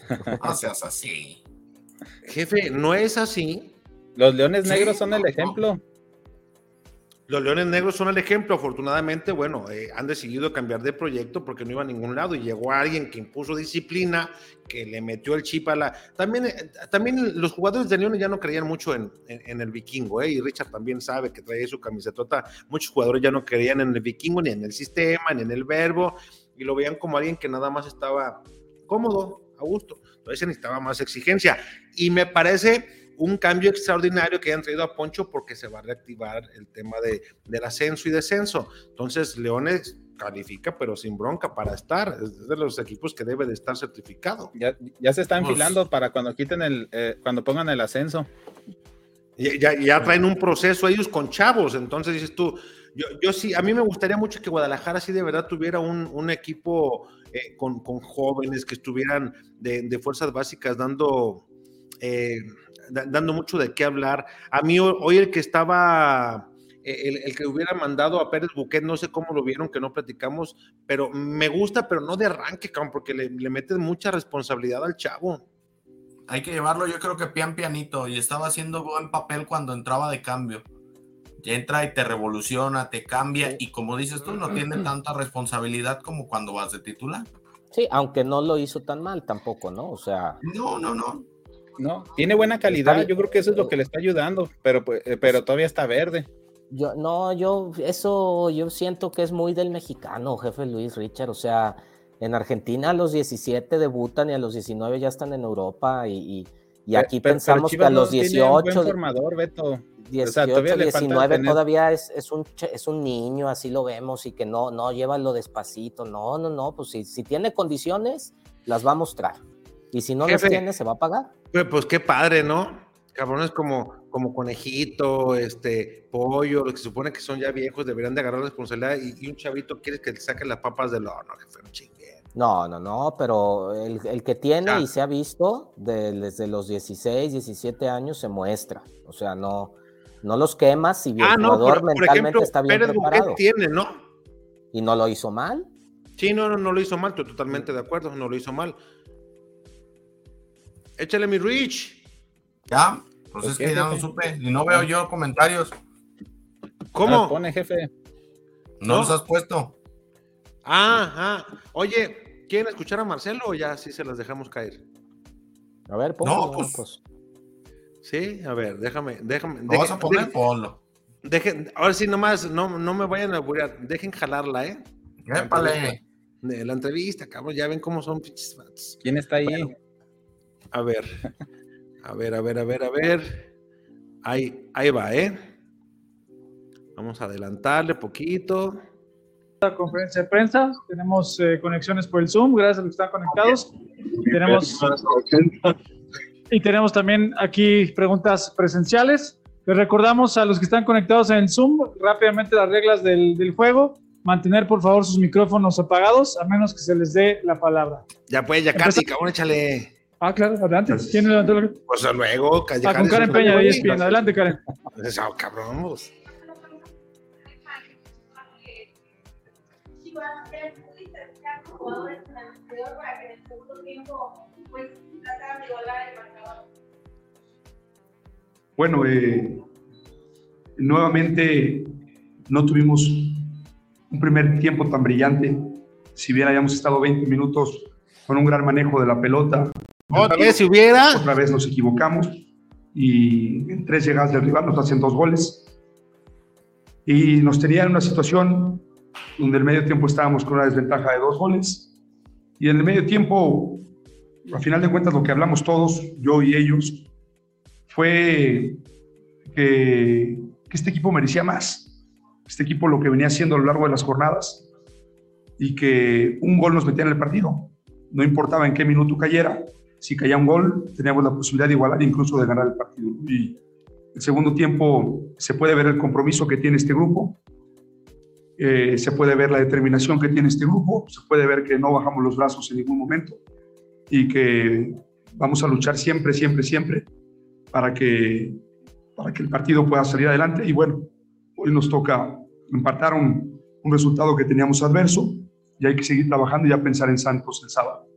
*laughs* No seas así. Jefe, no es así. Los leones negros son el ejemplo. Los Leones Negros son el ejemplo. Afortunadamente, bueno, eh, han decidido cambiar de proyecto porque no iba a ningún lado y llegó alguien que impuso disciplina, que le metió el chip a la. También, eh, también los jugadores de Leones ya no creían mucho en, el vikingo, ¿eh? Y Richard también sabe que traía su camiseta. Muchos jugadores ya no creían en el vikingo, ni en el sistema, ni en el verbo, y lo veían como alguien que nada más estaba cómodo, a gusto. Entonces necesitaba más exigencia. Y me parece un cambio extraordinario que hayan traído a Poncho porque se va a reactivar el tema de, del ascenso y descenso. Entonces, Leones califica, pero sin bronca para estar. Es de los equipos que debe de estar certificado. Ya, ya se está pues enfilando para cuando quiten el, eh, cuando pongan el ascenso. Ya, ya, traen un proceso ellos con chavos. Entonces dices tú, yo, yo sí, a mí me gustaría mucho que Guadalajara sí de verdad tuviera un, un equipo eh, con, con, jóvenes que estuvieran de, de fuerzas básicas dando eh, dando mucho de qué hablar. A mí hoy el que estaba, eh, el, que hubiera mandado a Pérez Buquet, no sé cómo lo vieron, que no platicamos, pero me gusta, pero no de arranque, porque le, le meten mucha responsabilidad al chavo. Hay que llevarlo, yo creo que pian pianito, y estaba haciendo buen papel cuando entraba de cambio. Entra y te revoluciona, te cambia, y como dices tú, no tiene tanta responsabilidad como cuando vas de titular. Sí, aunque no lo hizo tan mal tampoco, ¿no? O sea. No, no, no. No, tiene buena calidad, yo creo que eso es lo que le está ayudando, pero, pues, eh, pero todavía está verde. Yo, no, yo, eso yo siento que es muy del mexicano, jefe Luis Richard, o sea, en Argentina a los 17 debutan y a los 19 ya están en Europa y, aquí pensamos que a los 18... formador, Beto. 18, 19 todavía es, es, un, es un niño, así lo vemos, y que no, no, llévalo despacito, no, no, no, pues si, si tiene condiciones, las va a mostrar. Y si no las tiene, se va a pagar. Pues, pues qué padre, ¿no? Cabrones como, como conejito, este, pollo, los que se supone que son ya viejos, deberían de agarrar responsabilidad y, un chavito quiere que le saque las papas del horno, que fue un chingue. No, no, no, pero el, que tiene y se ha visto desde los 16, 17 años se muestra. O sea, no, no los quemas si bien ah, el jugador mentalmente está bien Pérez preparado. tiene, ¿no? Y no lo hizo mal. Sí, no, no, no lo hizo mal, estoy totalmente de acuerdo, no lo hizo mal. Échale mi Rich. Ya, pues es que ya no supe y no veo yo comentarios. ¿Cómo? pone, jefe. No, los has puesto. Ah, ah. Oye, ¿quieren escuchar a Marcelo o ya sí se las dejamos caer? A ver, ponlo. No, pues. pues. Sí, a ver, déjame, déjame. ¿Lo vas a poner? Ponlo. Dejen, ahora sí, nomás, no, no me vayan a aburrir. Dejen jalarla, ¿eh? Épale. De la entrevista, cabrón, ya ven cómo son ¿Quién está ahí? A ver, a ver, a ver, a ver, a ver. Ahí, ahí va, ¿eh? Vamos a adelantarle poquito. La conferencia de prensa, tenemos eh, conexiones por el Zoom, gracias a los que están conectados. Tenemos, y tenemos también aquí preguntas presenciales. Les recordamos a los que están conectados en el Zoom rápidamente las reglas del, del juego. Mantener, por favor, sus micrófonos apagados, a menos que se les dé la palabra. Ya pues, ya casi, cabrón, échale. Ah, claro, adelante. ¿Quién levantó la Pues luego, Ah, con Karen Peña de ESPN. Adelante, Karen. Pues, oh, cabrón, vos. Bueno, eh, nuevamente no tuvimos un primer tiempo tan brillante. Si bien hayamos estado 20 minutos con un gran manejo de la pelota. Otra vez si hubiera. Otra vez nos equivocamos y en tres llegadas del rival nos hacen dos goles. Y nos tenía en una situación donde el medio tiempo estábamos con una desventaja de dos goles. Y en el medio tiempo, a final de cuentas, lo que hablamos todos, yo y ellos, fue que, que este equipo merecía más. Este equipo lo que venía haciendo a lo largo de las jornadas y que un gol nos metía en el partido. No importaba en qué minuto cayera, si caía un gol, teníamos la posibilidad de igualar e incluso de ganar el partido. Y el segundo tiempo se puede ver el compromiso que tiene este grupo, eh, se puede ver la determinación que tiene este grupo, se puede ver que no bajamos los brazos en ningún momento y que vamos a luchar siempre, siempre, siempre para que, para que el partido pueda salir adelante. Y bueno, hoy nos toca empatar un, un resultado que teníamos adverso y hay que seguir trabajando y ya pensar en Santos el sábado.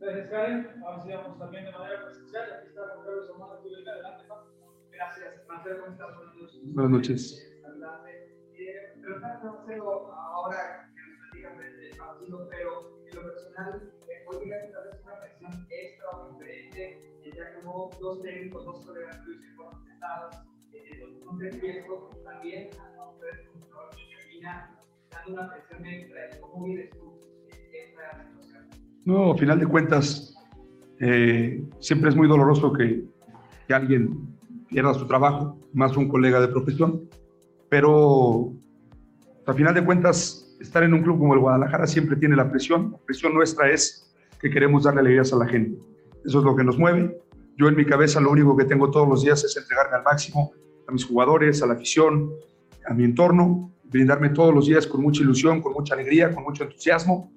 Gracias, Karen. Ahora sí vamos también de manera presencial. Aquí está Juan Carlos Omar, tú adelante. Gracias, Marcelo. ¿Cómo estás? Buenas noches. No, final de cuentas, eh, siempre es muy doloroso que, que, alguien pierda su trabajo, más un colega de profesión, pero a final de cuentas, estar en un club como el Guadalajara siempre tiene la presión. La presión nuestra es que queremos darle alegrías a la gente. Eso es lo que nos mueve. Yo en mi cabeza lo único que tengo todos los días es entregarme al máximo a mis jugadores, a la afición, a mi entorno, brindarme todos los días con mucha ilusión, con mucha alegría, con mucho entusiasmo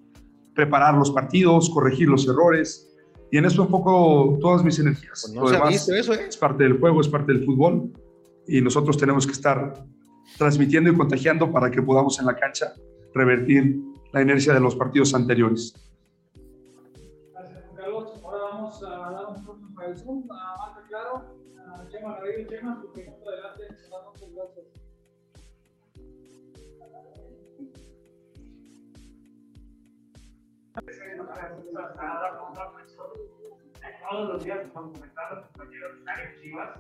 preparar los partidos, corregir los errores. Y en eso enfoco todas mis energías. Pues no ha visto eso, ¿eh? Es parte del juego, es parte del fútbol. Y nosotros tenemos que estar transmitiendo y contagiando para que podamos en la cancha revertir la inercia de los partidos anteriores. Gracias, Juan Carlos. Ahora vamos a dar un turno para el Zoom. A Marta Claro, a Chema Garrido. Chema, tu pregunta adelante. Muchas gracias. todos los días con comentar a los compañeros de estar en Chivas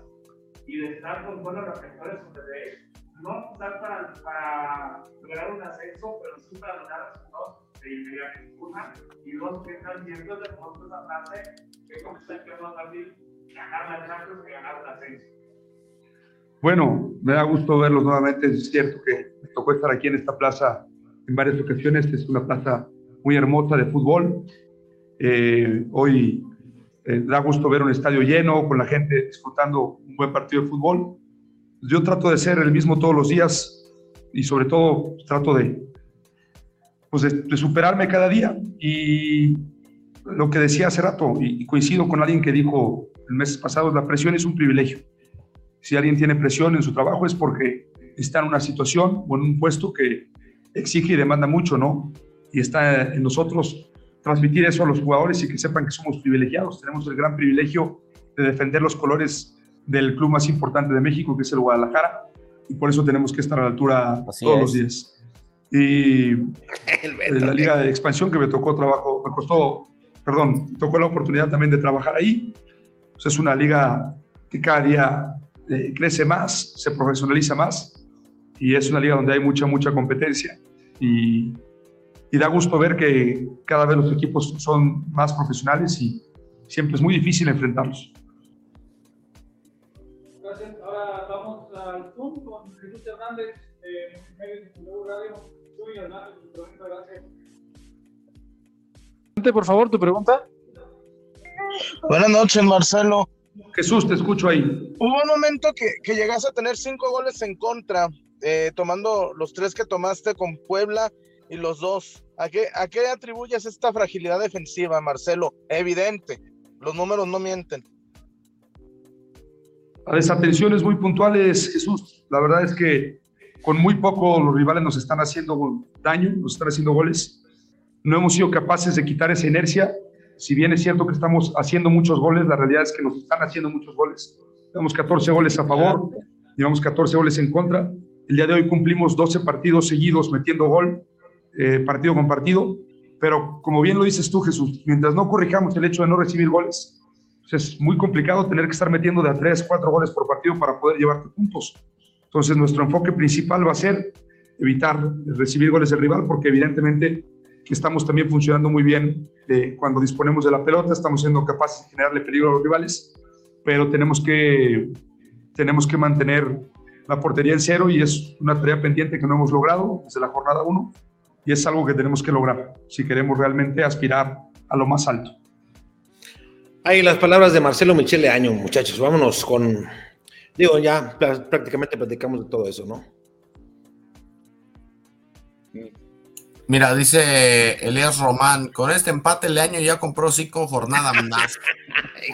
y de estar con buenos reflectores sobre él. No estar para, para lograr un ascenso, pero sí para lograr resultados de inmediato. Una, y dos, que están viendo de nosotros aparte que como está que es más fácil ganar la Champions que ganar un ascenso. Bueno, me da gusto verlos nuevamente. Es cierto que me tocó estar aquí en esta plaza en varias ocasiones. Es una plaza muy hermosa de fútbol. Eh, hoy eh, da gusto ver un estadio lleno, con la gente disfrutando un buen partido de fútbol. Yo trato de ser el mismo todos los días y sobre todo trato de, pues de, superarme cada día. Y lo que decía hace rato, y, coincido con alguien que dijo el mes pasado, la presión es un privilegio. Si alguien tiene presión en su trabajo es porque está en una situación o en un puesto que exige y demanda mucho, ¿no? Y está en nosotros transmitir eso a los jugadores y que sepan que somos privilegiados. Tenemos el gran privilegio de defender los colores del club más importante de México, que es el Guadalajara, y por eso tenemos que estar a la altura Así todos es. los días. Y *laughs* la liga de expansión que me tocó trabajo, me costó, perdón, me tocó la oportunidad también de trabajar ahí. Pues es una liga que cada día eh, crece más, se profesionaliza más y es una liga donde hay mucha, mucha competencia. Y y da gusto ver que cada vez los equipos son más profesionales y siempre es muy difícil enfrentarlos. Jesús Hernández, eh, Radio. Gracias. Por favor, tu pregunta. Buenas noches, Marcelo. Jesús, te escucho ahí. Hubo un momento que, que llegaste a tener cinco goles en contra, eh, tomando los tres que tomaste con Puebla y los dos. ¿A qué, ¿A qué atribuyes esta fragilidad defensiva, Marcelo? Evidente, los números no mienten. A desatenciones muy puntuales, Jesús. La verdad es que con muy poco los rivales nos están haciendo daño, nos están haciendo goles. No hemos sido capaces de quitar esa inercia. Si bien es cierto que estamos haciendo muchos goles, la realidad es que nos están haciendo muchos goles. Tenemos 14 goles a favor, llevamos 14 goles en contra. El día de hoy cumplimos 12 partidos seguidos metiendo gol, eh, partido con partido, pero como bien lo dices tú, Jesús, mientras no corrijamos el hecho de no recibir goles, es muy complicado tener que estar metiendo de a 3, 4 goles por partido para poder llevarte puntos. Entonces, nuestro enfoque principal va a ser evitar recibir goles del rival, porque evidentemente estamos también funcionando muy bien cuando disponemos de la pelota, estamos siendo capaces de generarle peligro a los rivales, pero tenemos que, tenemos que mantener la portería en cero y es una tarea pendiente que no hemos logrado desde la jornada 1 y es algo que tenemos que lograr si queremos realmente aspirar a lo más alto. Ahí las palabras de Marcelo Michele Año, muchachos. Vámonos con. Digo, ya prácticamente platicamos de todo eso, ¿no? Mira, dice Elías Román, con este empate el año ya compró cinco jornadas más. *laughs*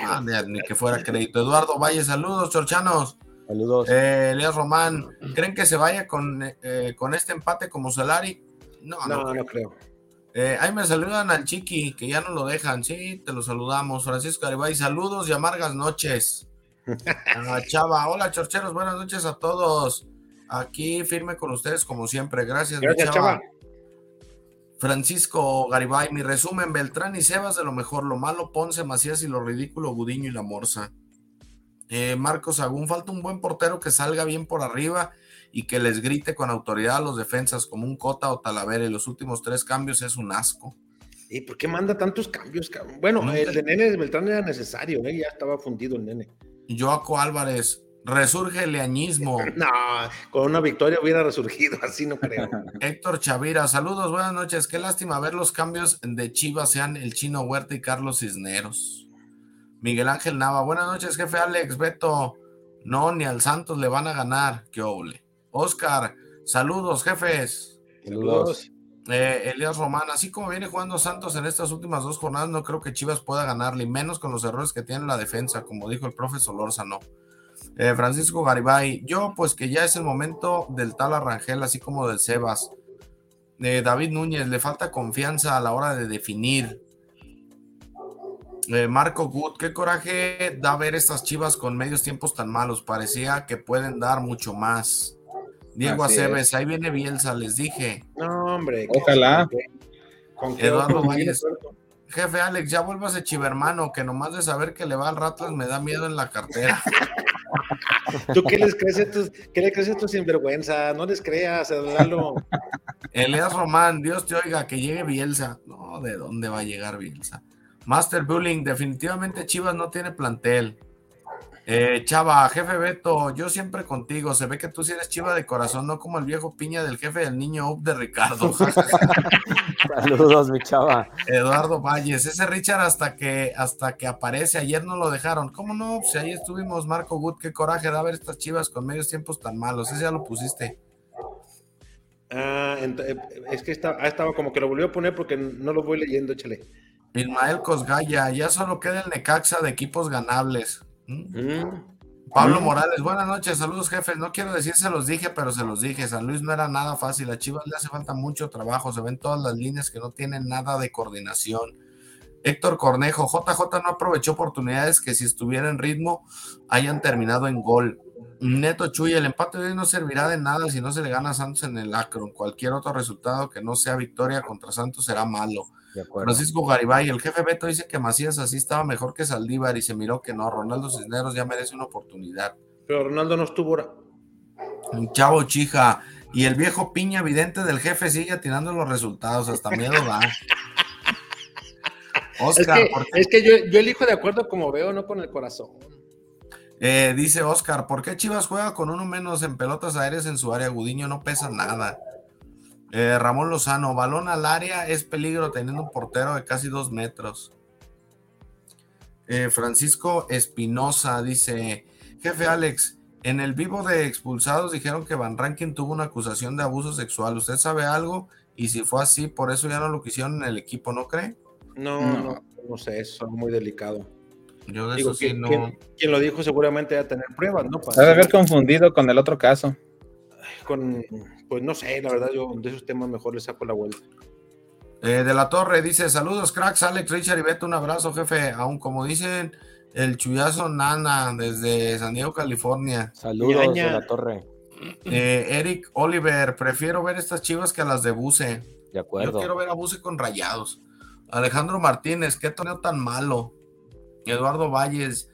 Ah, ni que fuera crédito. Eduardo Valle, saludos, chorchanos. Saludos. Eh, Elías Román, ¿creen que se vaya con, eh, con este empate como Solari? No, no, no, creo. Eh, ahí me saludan al Chiqui, que ya no lo dejan. Sí, te lo saludamos. Francisco Garibay, saludos y amargas noches. Ah, *laughs* Chava, hola, chorcheros, buenas noches a todos. Aquí firme con ustedes como siempre. Gracias, Gracias Chava. Francisco Garibay, mi resumen, Beltrán y Sebas de lo mejor, lo malo, Ponce, Macías y lo ridículo, Gudiño y la Morsa. Eh, Marcos Agún, falta un buen portero que salga bien por arriba y que les grite con autoridad a los defensas como un Cota o Talavera. Y los últimos tres cambios es un asco. ¿Y por qué manda tantos cambios? Bueno, el de Nene de Beltrán era necesario, ¿eh? ya estaba fundido el Nene. Joaco Álvarez, Resurge el leañismo. *laughs* No, con una victoria hubiera resurgido, *laughs* así no creo. Héctor Chavira, saludos, buenas noches. Qué lástima ver los cambios de Chivas sean el Chino Huerta y Carlos Cisneros. Miguel Ángel Nava, buenas noches, jefe Alex, Beto. No, ni al Santos le van a ganar. Qué oble. Oscar, saludos, jefes. Saludos. Eh, Elías Román, así como viene jugando Santos en estas últimas dos jornadas, no creo que Chivas pueda ganarle, menos con los errores que tiene la defensa, como dijo el profesor Lórzano. Eh, Francisco Garibay, yo pues que ya es el momento del tal Arrangel, así como del Sebas. Eh, David Núñez, le falta confianza a la hora de definir. Eh, Marco Gut, qué coraje da ver estas chivas con medios tiempos tan malos. Parecía que pueden dar mucho más. Diego Aceves, ahí viene Bielsa, les dije. No, hombre. Ojalá. Eduardo Valles. Jefe Alex, ya vuelvas a chivermano, que nomás de saber que le va al Ratlas me da miedo en la cartera. *laughs* ¿Tú qué les crees a estos, qué le crees a estos sinvergüenza? No les creas, Lalo. *laughs* Elias Román, Dios te oiga, que llegue Bielsa. No, ¿de dónde va a llegar Bielsa? Master Bullying, definitivamente Chivas no tiene plantel. Eh, Chava, jefe Beto, yo siempre contigo. Se ve que tú sí eres chiva de corazón, no como el viejo piña del jefe del niño Up de Ricardo. *laughs* Saludos, mi chava. Eduardo Valles, ese Richard hasta que hasta que aparece, ayer no lo dejaron. ¿Cómo no? Si ahí estuvimos, Marco Gut, qué coraje da ver estas chivas con medios tiempos tan malos. Ese ya lo pusiste. Ah, eh, es que estaba, estaba como que lo volvió a poner porque no lo voy leyendo, échale. Ismael Cosgaya, ya solo queda el Necaxa de equipos ganables. Pablo Morales, buenas noches, saludos jefes. No quiero decir se los dije, pero se los dije. San Luis no era nada fácil. A Chivas le hace falta mucho trabajo. Se ven todas las líneas que no tienen nada de coordinación. Héctor Cornejo, JJ no aprovechó oportunidades que si estuviera en ritmo hayan terminado en gol. Neto Chuy, el empate de hoy no servirá de nada si no se le gana a Santos en el Acron. Cualquier otro resultado que no sea victoria contra Santos será malo. Francisco Garibay, el jefe Beto dice que Macías así estaba mejor que Saldívar y se miró que no, Ronaldo Cisneros ya merece una oportunidad. Pero Ronaldo no estuvo. Chavo chija. Y el viejo piña evidente del jefe sigue atinando los resultados, hasta miedo da. *laughs* Oscar, es que, yo, yo, elijo de acuerdo como veo, no con el corazón. Eh, dice Oscar, ¿por qué Chivas juega con uno menos en pelotas aéreas en su área? Gudiño no pesa nada. Eh, Ramón Lozano, balón al área es peligro teniendo un portero de casi dos metros. Eh, Francisco Espinosa dice, jefe Alex, en el vivo de expulsados dijeron que Van Rankin tuvo una acusación de abuso sexual. ¿Usted sabe algo? Y si fue así, por eso ya no lo quisieron en el equipo, ¿no cree? No, no, no, sé, eso es muy delicado. Yo de eso sí no. Quien, lo dijo seguramente va a tener pruebas, ¿no? Debe haber confundido con el otro caso. Con, pues no sé, la verdad, yo de esos temas mejor le saco la vuelta. Eh, de la Torre dice: Saludos, cracks, Alex, Richard y Beto, un abrazo, jefe. Aún como dicen El chullazo Nana desde San Diego, California. Saludos Ñaña. de la torre. Eh, Eric Oliver, prefiero ver estas chivas que a las de Buse. De Yo acuerdo. quiero ver a Buse con rayados. Alejandro Martínez, qué torneo tan malo. Eduardo Valles,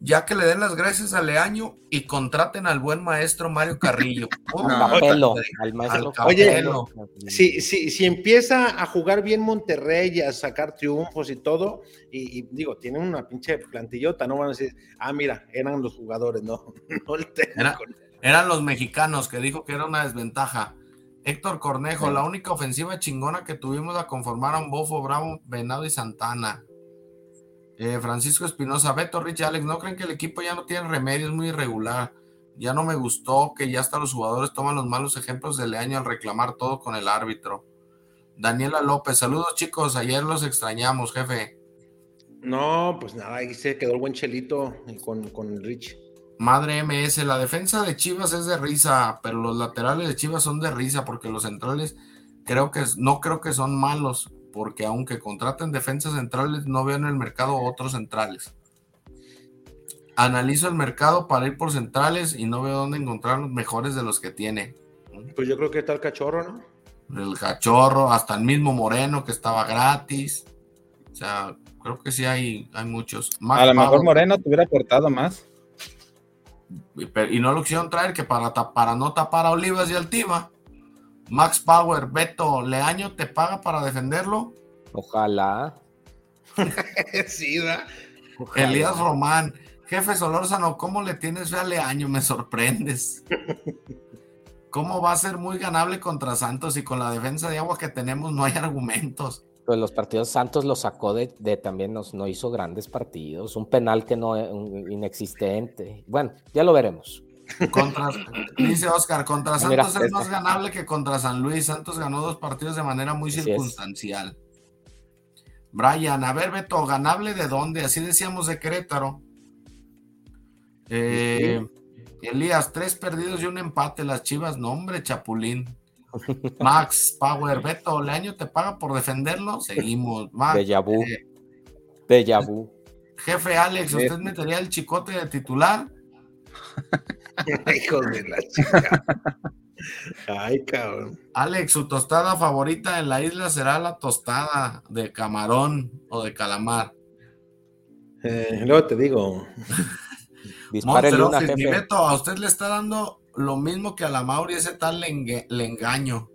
ya que le den las gracias a Leaño y contraten al buen maestro Mario *laughs* Carrillo. Oh, Al Capelo, al maestro Al Capelo. Si, si, si empieza a jugar bien Monterrey y a sacar triunfos y todo, y, y digo, tienen una pinche plantillota, no van a decir, ah, mira, eran los jugadores, no, *laughs* no el. Era- eran los mexicanos que dijo que era una desventaja. Héctor Cornejo, la única ofensiva chingona que tuvimos la conformaron Bofo, Bravo, Venado y Santana. Eh, Francisco Espinosa, Beto, Rich, Alex, ¿no creen que el equipo ya no tiene remedio? Es muy irregular. Ya no me gustó que ya hasta los jugadores toman los malos ejemplos del año al reclamar todo con el árbitro. Daniela López, saludos chicos, ayer los extrañamos, jefe. No, pues nada, ahí se quedó el buen Chelito con, con Rich. Madre MS, la defensa de Chivas es de risa, pero los laterales de Chivas son de risa porque los centrales creo que no creo que son malos, porque aunque contraten defensas centrales no veo en el mercado otros centrales. Analizo el mercado para ir por centrales y no veo dónde encontrar los mejores de los que tiene. Pues yo creo que está el cachorro, ¿no? El cachorro, hasta el mismo Moreno que estaba gratis. O sea, creo que sí hay, hay muchos. A lo mejor Moreno te hubiera aportado más. y pero- y no lo quisieron traer que para, para no tapar a Olivas y Altiva. Max Power, Beto, Leaño te paga para defenderlo. Ojalá. *laughs* sí, ¿verdad? ojalá. Elías Román, jefe Solórzano, ¿cómo le tienes fe a Leaño? Me sorprendes. *laughs* ¿Cómo va a ser muy ganable contra Santos y con la defensa de agua que tenemos no hay argumentos? Pues los partidos Santos los sacó de, de también nos, no hizo grandes partidos, un penal que no un inexistente. Bueno, ya lo veremos. Contra, dice Oscar, contra mira, Santos es esta. más ganable que contra San Luis. Santos ganó dos partidos de manera muy Así es. circunstancial. Brian, a ver, Beto, ¿ganable de dónde? Así decíamos de Querétaro. Eh, Elías, tres perdidos y un empate. Las chivas, no, hombre, Chapulín. Max, Power, Beto, ¿Leaño te paga por defenderlo? Seguimos. Max, eh, Déjà vu. jefe Alex, ¿usted metería el chicote de titular? *laughs* *laughs* Hijos de la chica. Ay, cabrón. Alex, su tostada favorita en la isla será la tostada de camarón o de calamar. Eh, luego te digo. *laughs* Dispárele Monster una jefe. Beto, a usted le está dando lo mismo que a la Mauri ese tal le, engue- le *laughs* engaño.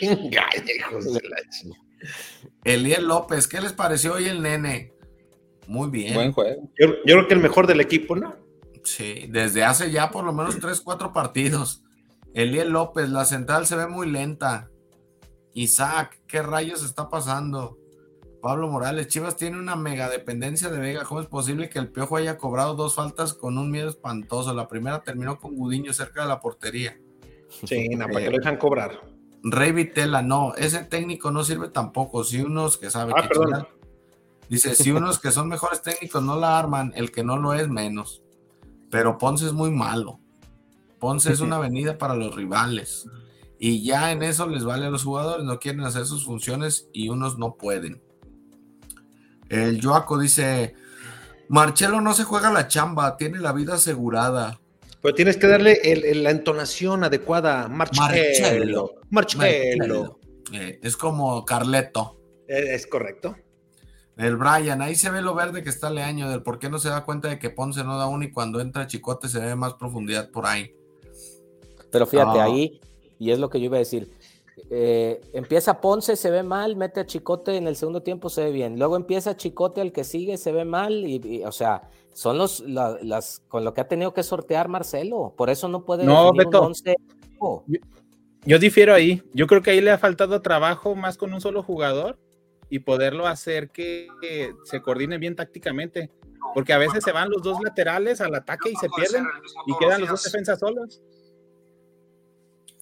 Hijos de la chica. Eliel López, ¿qué les pareció hoy el nene? Muy bien. Buen juego. Yo, yo creo que el mejor del equipo, ¿no? Sí, desde hace ya por lo menos 3, 4 partidos. Eliel López, la central se ve muy lenta. Isaac, ¿qué rayos está pasando? Pablo Morales, Chivas tiene una mega dependencia de Vega. ¿Cómo es posible que el Piojo haya cobrado dos faltas con un miedo espantoso? La primera terminó con Gudiño cerca de la portería. Sí, no, para lo dejan cobrar. Rey Vitela, no, ese técnico no sirve tampoco. Si unos que saben Ah, que Dice, si unos que son mejores técnicos no la arman, el que no lo es menos. Pero Ponce es muy malo. Ponce es una avenida para los rivales. Y ya en eso les vale a los jugadores, no quieren hacer sus funciones y unos no pueden. El Joaco dice, Marcelo no se juega la chamba, tiene la vida asegurada. Pero tienes que darle el- el- la entonación adecuada. Marcelo. Marcelo. Eh, es como Carleto. Eh, Es correcto. El Brian, ahí se ve lo verde que está Leaño, del por qué no se da cuenta de que Ponce no da uno y cuando entra Chicote se ve más profundidad por ahí. Pero fíjate, Ah. ahí, y es lo que yo iba a decir. eh, empieza Ponce, se ve mal, mete a Chicote en el segundo tiempo, se ve bien. Luego empieza Chicote, el que sigue, se ve mal. Y, y, o sea, son los la- las con lo que ha tenido que sortear Marcelo. Por eso no puede No, un Beto. once. Yo difiero ahí. Yo creo que ahí le ha faltado trabajo más con un solo jugador y poderlo hacer que, que se coordine bien tácticamente. Porque a veces se van los dos laterales al ataque y se pierden y quedan los dos defensas solos.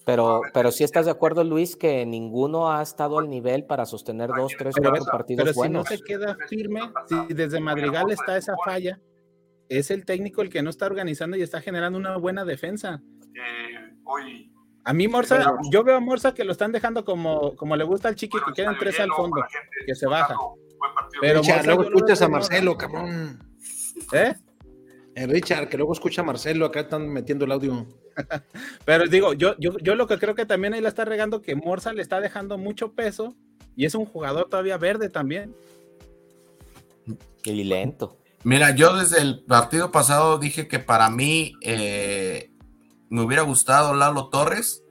Pero, pero sí estás de acuerdo, Luis, que ninguno ha estado al nivel para sostener dos, tres, Pero, cuatro partidos pero si no buenos. se queda firme, si desde Madrigal está esa falla, es el técnico el que no está organizando y está generando una buena defensa. hoy A mí Morsa, yo veo a Morsa que lo están dejando como, como le gusta al chiqui, que quedan tres al fondo, que se baja. Pero Morsa luego yo lo veo escuchas a Marcelo, cabrón. ¿Eh? Eh, Richard, que luego escucha a Marcelo, acá están metiendo el audio. *laughs* Pero digo, yo, yo, yo lo que creo que también ahí la está regando que Morsa le está dejando mucho peso y es un jugador todavía verde también. Y lento. Mira, yo desde el partido pasado dije que para mí eh, me hubiera gustado Lalo Torres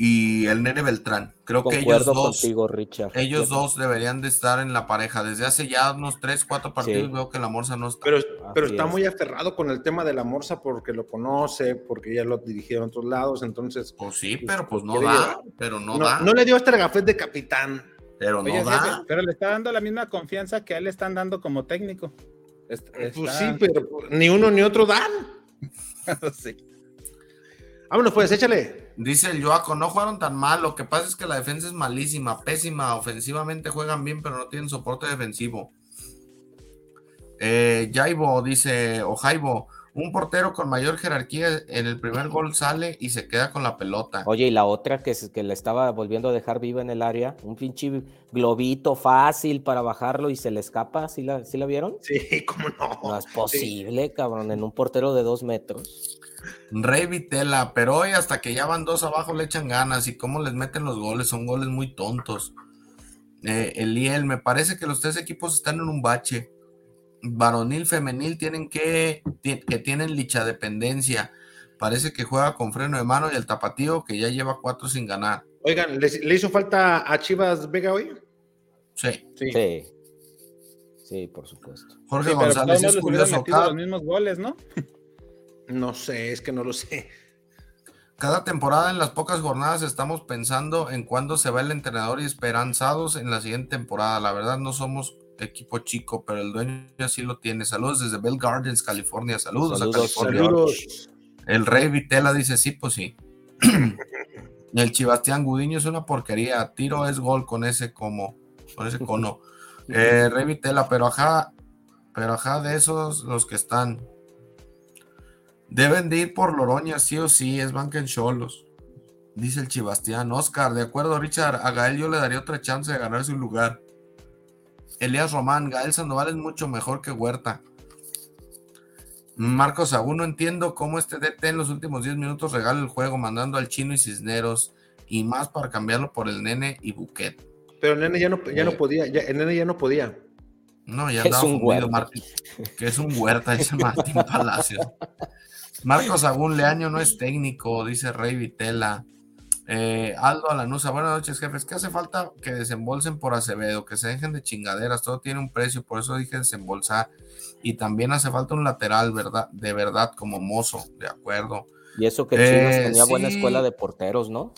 y el Nene Beltrán. Creo que ellos dos, contigo, Richard. ellos dos deberían de estar en la pareja. Desde hace ya unos 3, 4 partidos Sí. veo que la Morsa no está. Pero, pero está es. muy aferrado con el tema de la morsa porque lo conoce, porque ya lo dirigieron a otros lados, entonces Pues sí, pero pues no da, llevar. pero no, no, da, no le dio este gafet de capitán. pero no Oye, da. jefe, pero le está dando la misma confianza que a él le están dando como técnico. Pues está- sí, pero ni uno ni otro dan. *laughs* sí. Vámonos pues, échale. Dice el Joaco, no jugaron tan mal, lo que pasa es que la defensa es malísima, pésima, ofensivamente juegan bien, pero no tienen soporte defensivo. Eh, Jaibo dice, o Jaibo, un portero con mayor jerarquía en el primer gol sale y se queda con la pelota. Oye, y la otra que, que le estaba volviendo a dejar viva en el área, un pinche globito fácil para bajarlo y se le escapa, ¿sí la, sí la vieron? Sí, cómo no. No es posible, cabrón, en un portero de dos metros. Rey Vitela, pero hoy hasta que ya van dos abajo le echan ganas y cómo les meten los goles, son goles muy tontos. Eh, Eliel, me parece que los tres equipos están en un bache. Varonil, femenil tienen que, que tienen licha dependencia. Parece que juega con freno de mano y el tapatío que ya lleva cuatro sin ganar. Oigan, ¿le, le hizo falta a Chivas Vega hoy? Sí. Sí. Sí. Sí, por supuesto. Jorge Sí, González es curioso. Cada, los mismos goles, ¿no? No sé, es que no lo sé. cada temporada en las pocas jornadas estamos pensando en cuándo se va el entrenador y esperanzados en la siguiente temporada. La verdad no somos equipo chico, pero el dueño así lo tiene. Saludos desde Bell Gardens, California. Saludos, Saludos, a California. Saludos. El Rey Vitela dice sí, pues sí. *clears throat* el Chibastián Gudiño es una porquería. Tiro es gol con ese como, con ese cono. *laughs* Eh, Rey Vitela, pero ajá, pero ajá, de esos los que están. Deben de ir por Loroña, sí o sí, es banca en Cholos. Dice el Chibastián. Oscar, de acuerdo, Richard, a Gael yo le daría otra chance de ganar su lugar. Elías Román, Gael Sandoval es mucho mejor que Huerta. Marcos aún no entiendo cómo este DT en los últimos 10 minutos regala el juego mandando al chino y Cisneros y más para cambiarlo por el nene y Buquet. Pero el nene ya no, ya no podía, ya, el nene ya no podía. No, ya Es andaba un fundido, Huerta. Martín. Que es un huerta, dice Martín *laughs* Palacios. Marcos Agún Leaño no es técnico, dice Rey Vitela. Eh, Aldo Alanusa, buenas noches, jefes. ¿Qué hace falta que desembolsen por Acevedo? Que se dejen de chingaderas, todo tiene un precio, por eso dije desembolsar. Y también hace falta un lateral, ¿verdad? De verdad, como mozo, de acuerdo. Y eso que Eh, Chivas tenía buena escuela de porteros, ¿no?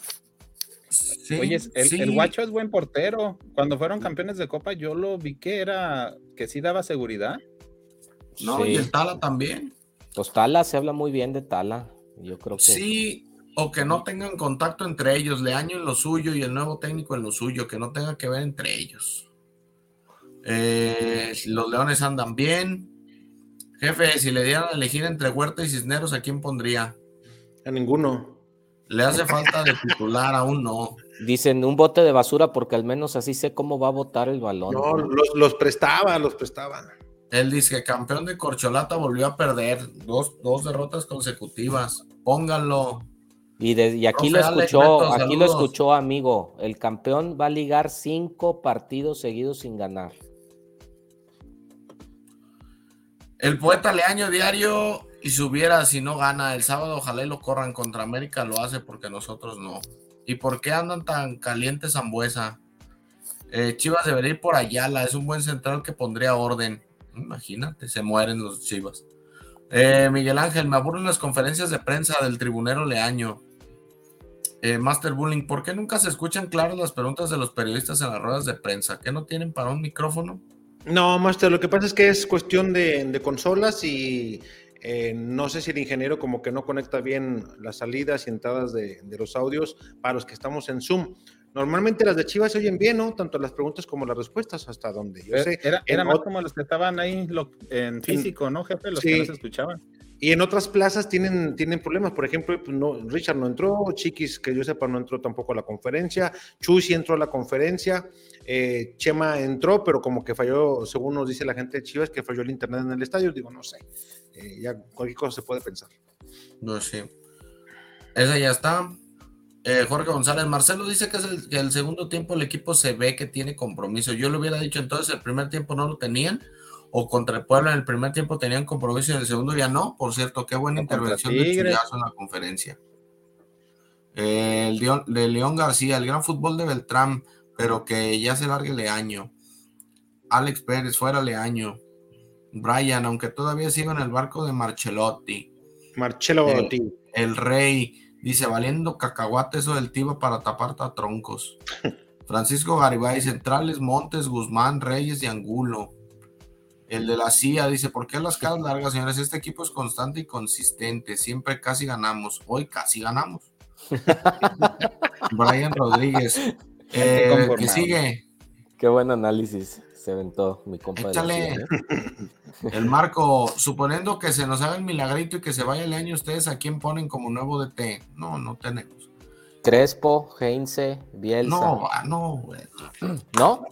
Sí, Oye, el, sí. el guacho es buen portero. Cuando fueron campeones de Copa, yo lo vi que era, que sí daba seguridad. No, Sí. y el Tala también. Pues Tala, se habla muy bien de Tala. Yo creo que Sí, o que no tengan contacto entre ellos, Leaño en lo suyo y el nuevo técnico en lo suyo, que no tenga que ver entre ellos. Eh, los Leones andan bien. Jefe, si le dieran a elegir entre Huerta y Cisneros, ¿a quién pondría? A ninguno. Le hace falta de titular, aún no. dicen un bote de basura porque al menos así sé cómo va a botar el balón. No, los, los prestaba, los prestaba. Él dice campeón de Corcholata volvió a perder dos, dos derrotas consecutivas. Pónganlo. Y, de- y aquí Profe lo Alex escuchó, Beto, aquí lo escuchó, amigo. El campeón va a ligar cinco partidos seguidos sin ganar. El poeta Leaño diario y subiera si no gana el sábado, ojalá y lo corran contra América, lo hace porque nosotros no. ¿Y por qué andan tan calientes Zambuesa? Eh, Chivas debería ir por Ayala, es un buen central que pondría orden. Imagínate, se mueren los Chivas. Eh, Miguel Ángel, me aburren las conferencias de prensa del tribunero Leaño. Eh, Master Bullying, ¿por qué nunca se escuchan claras las preguntas de los periodistas en las ruedas de prensa? ¿Qué no tienen para un micrófono? No, Master, lo que pasa es que es cuestión de, consolas y eh, no sé si el ingeniero como que no conecta bien las salidas y entradas de los audios para los que estamos en Zoom. Normalmente las de Chivas se oyen bien, ¿no? Tanto las preguntas como las respuestas, hasta donde yo sé. Era, era más como los que estaban ahí lo- en físico, ¿no, jefe? Los Sí. que no se escuchaban. Y en otras plazas tienen, tienen problemas. Por ejemplo, pues, no, Richard no entró, Chiquis, que yo sepa, no entró tampoco a la conferencia. Chuy sí entró a la conferencia. eh, Chema entró, pero como que falló, según nos dice la gente de Chivas, que falló el internet en el estadio. Digo, no sé. Eh, ya cualquier cosa se puede pensar. No sé. Esa ya está. Eh, Jorge González, Marcelo dice que es el, que el segundo tiempo el equipo se ve que tiene compromiso. Yo le hubiera dicho entonces el primer tiempo no lo tenían o contra el Puebla en el primer tiempo tenían compromiso y en el segundo ya no. Por cierto, qué buena intervención de. Chuyazo en la conferencia. Eh, el León- de León García, el gran fútbol de Beltrán, pero que ya se largue Leaño. Alex Pérez, fuera Leaño. Brian, aunque todavía sigo en el barco de Marcelotti. Marcelo Eh. El rey dice, valiendo cacahuate eso del tiba para tapar a troncos. *laughs* Francisco Garibay, centrales, Montes, Guzmán, Reyes y Angulo. El de la CIA dice, ¿por qué las caras largas, señores? Este equipo es constante y consistente. Siempre casi ganamos. Hoy casi ganamos. *laughs* Brian Rodríguez. Eh, que sigue. Qué buen análisis se aventó mi compa. de la Échale. ¿eh? *laughs* El Marco, suponiendo que se nos haga el milagrito y que se vaya el año, ¿ustedes a quién ponen como nuevo DT? No, no tenemos. Crespo, Heinze, Bielsa. No, no, güey. *clears throat* ¿No?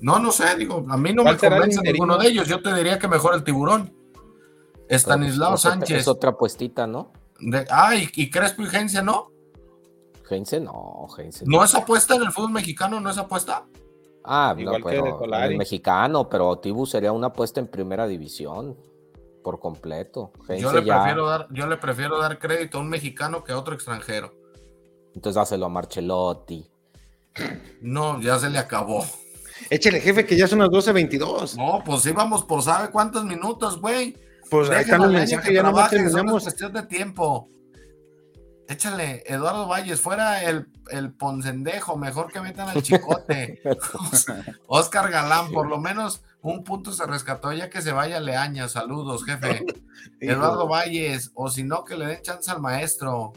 No, no sé, digo, a mí no me ¿Cuál será el convence ninguno de ellos. Yo te diría que mejor el tiburón. Estanislao Sánchez. Es otra puestita, ¿no? De- ah, y, y Crespo y Gencia, ¿no? Heinze no, Heinze ¿No es apuesta en el fútbol mexicano? ¿No es apuesta? Ah, Igual no, que de pero el mexicano, pero Tibu sería una apuesta en primera división por completo. Yo le, ya- prefiero dar, yo le prefiero dar crédito a un mexicano que a otro extranjero. Entonces dáselo a Marcelotti. No, ya se le acabó. Échale, jefe, que ya son las 12.22. No, pues íbamos por sabe cuántos minutos, güey. Pues ahí está Déjenlo el al año mensaje, que ya no terminamos. cuestión de tiempo. Échale, Eduardo Valles, fuera el, el poncendejo, mejor que metan al chicote. *laughs* *laughs* Oscar Galán, por lo menos un punto se rescató ya que se vaya Leaña. Saludos, jefe. *laughs* Eduardo Valles, o si no, que le den chance al maestro.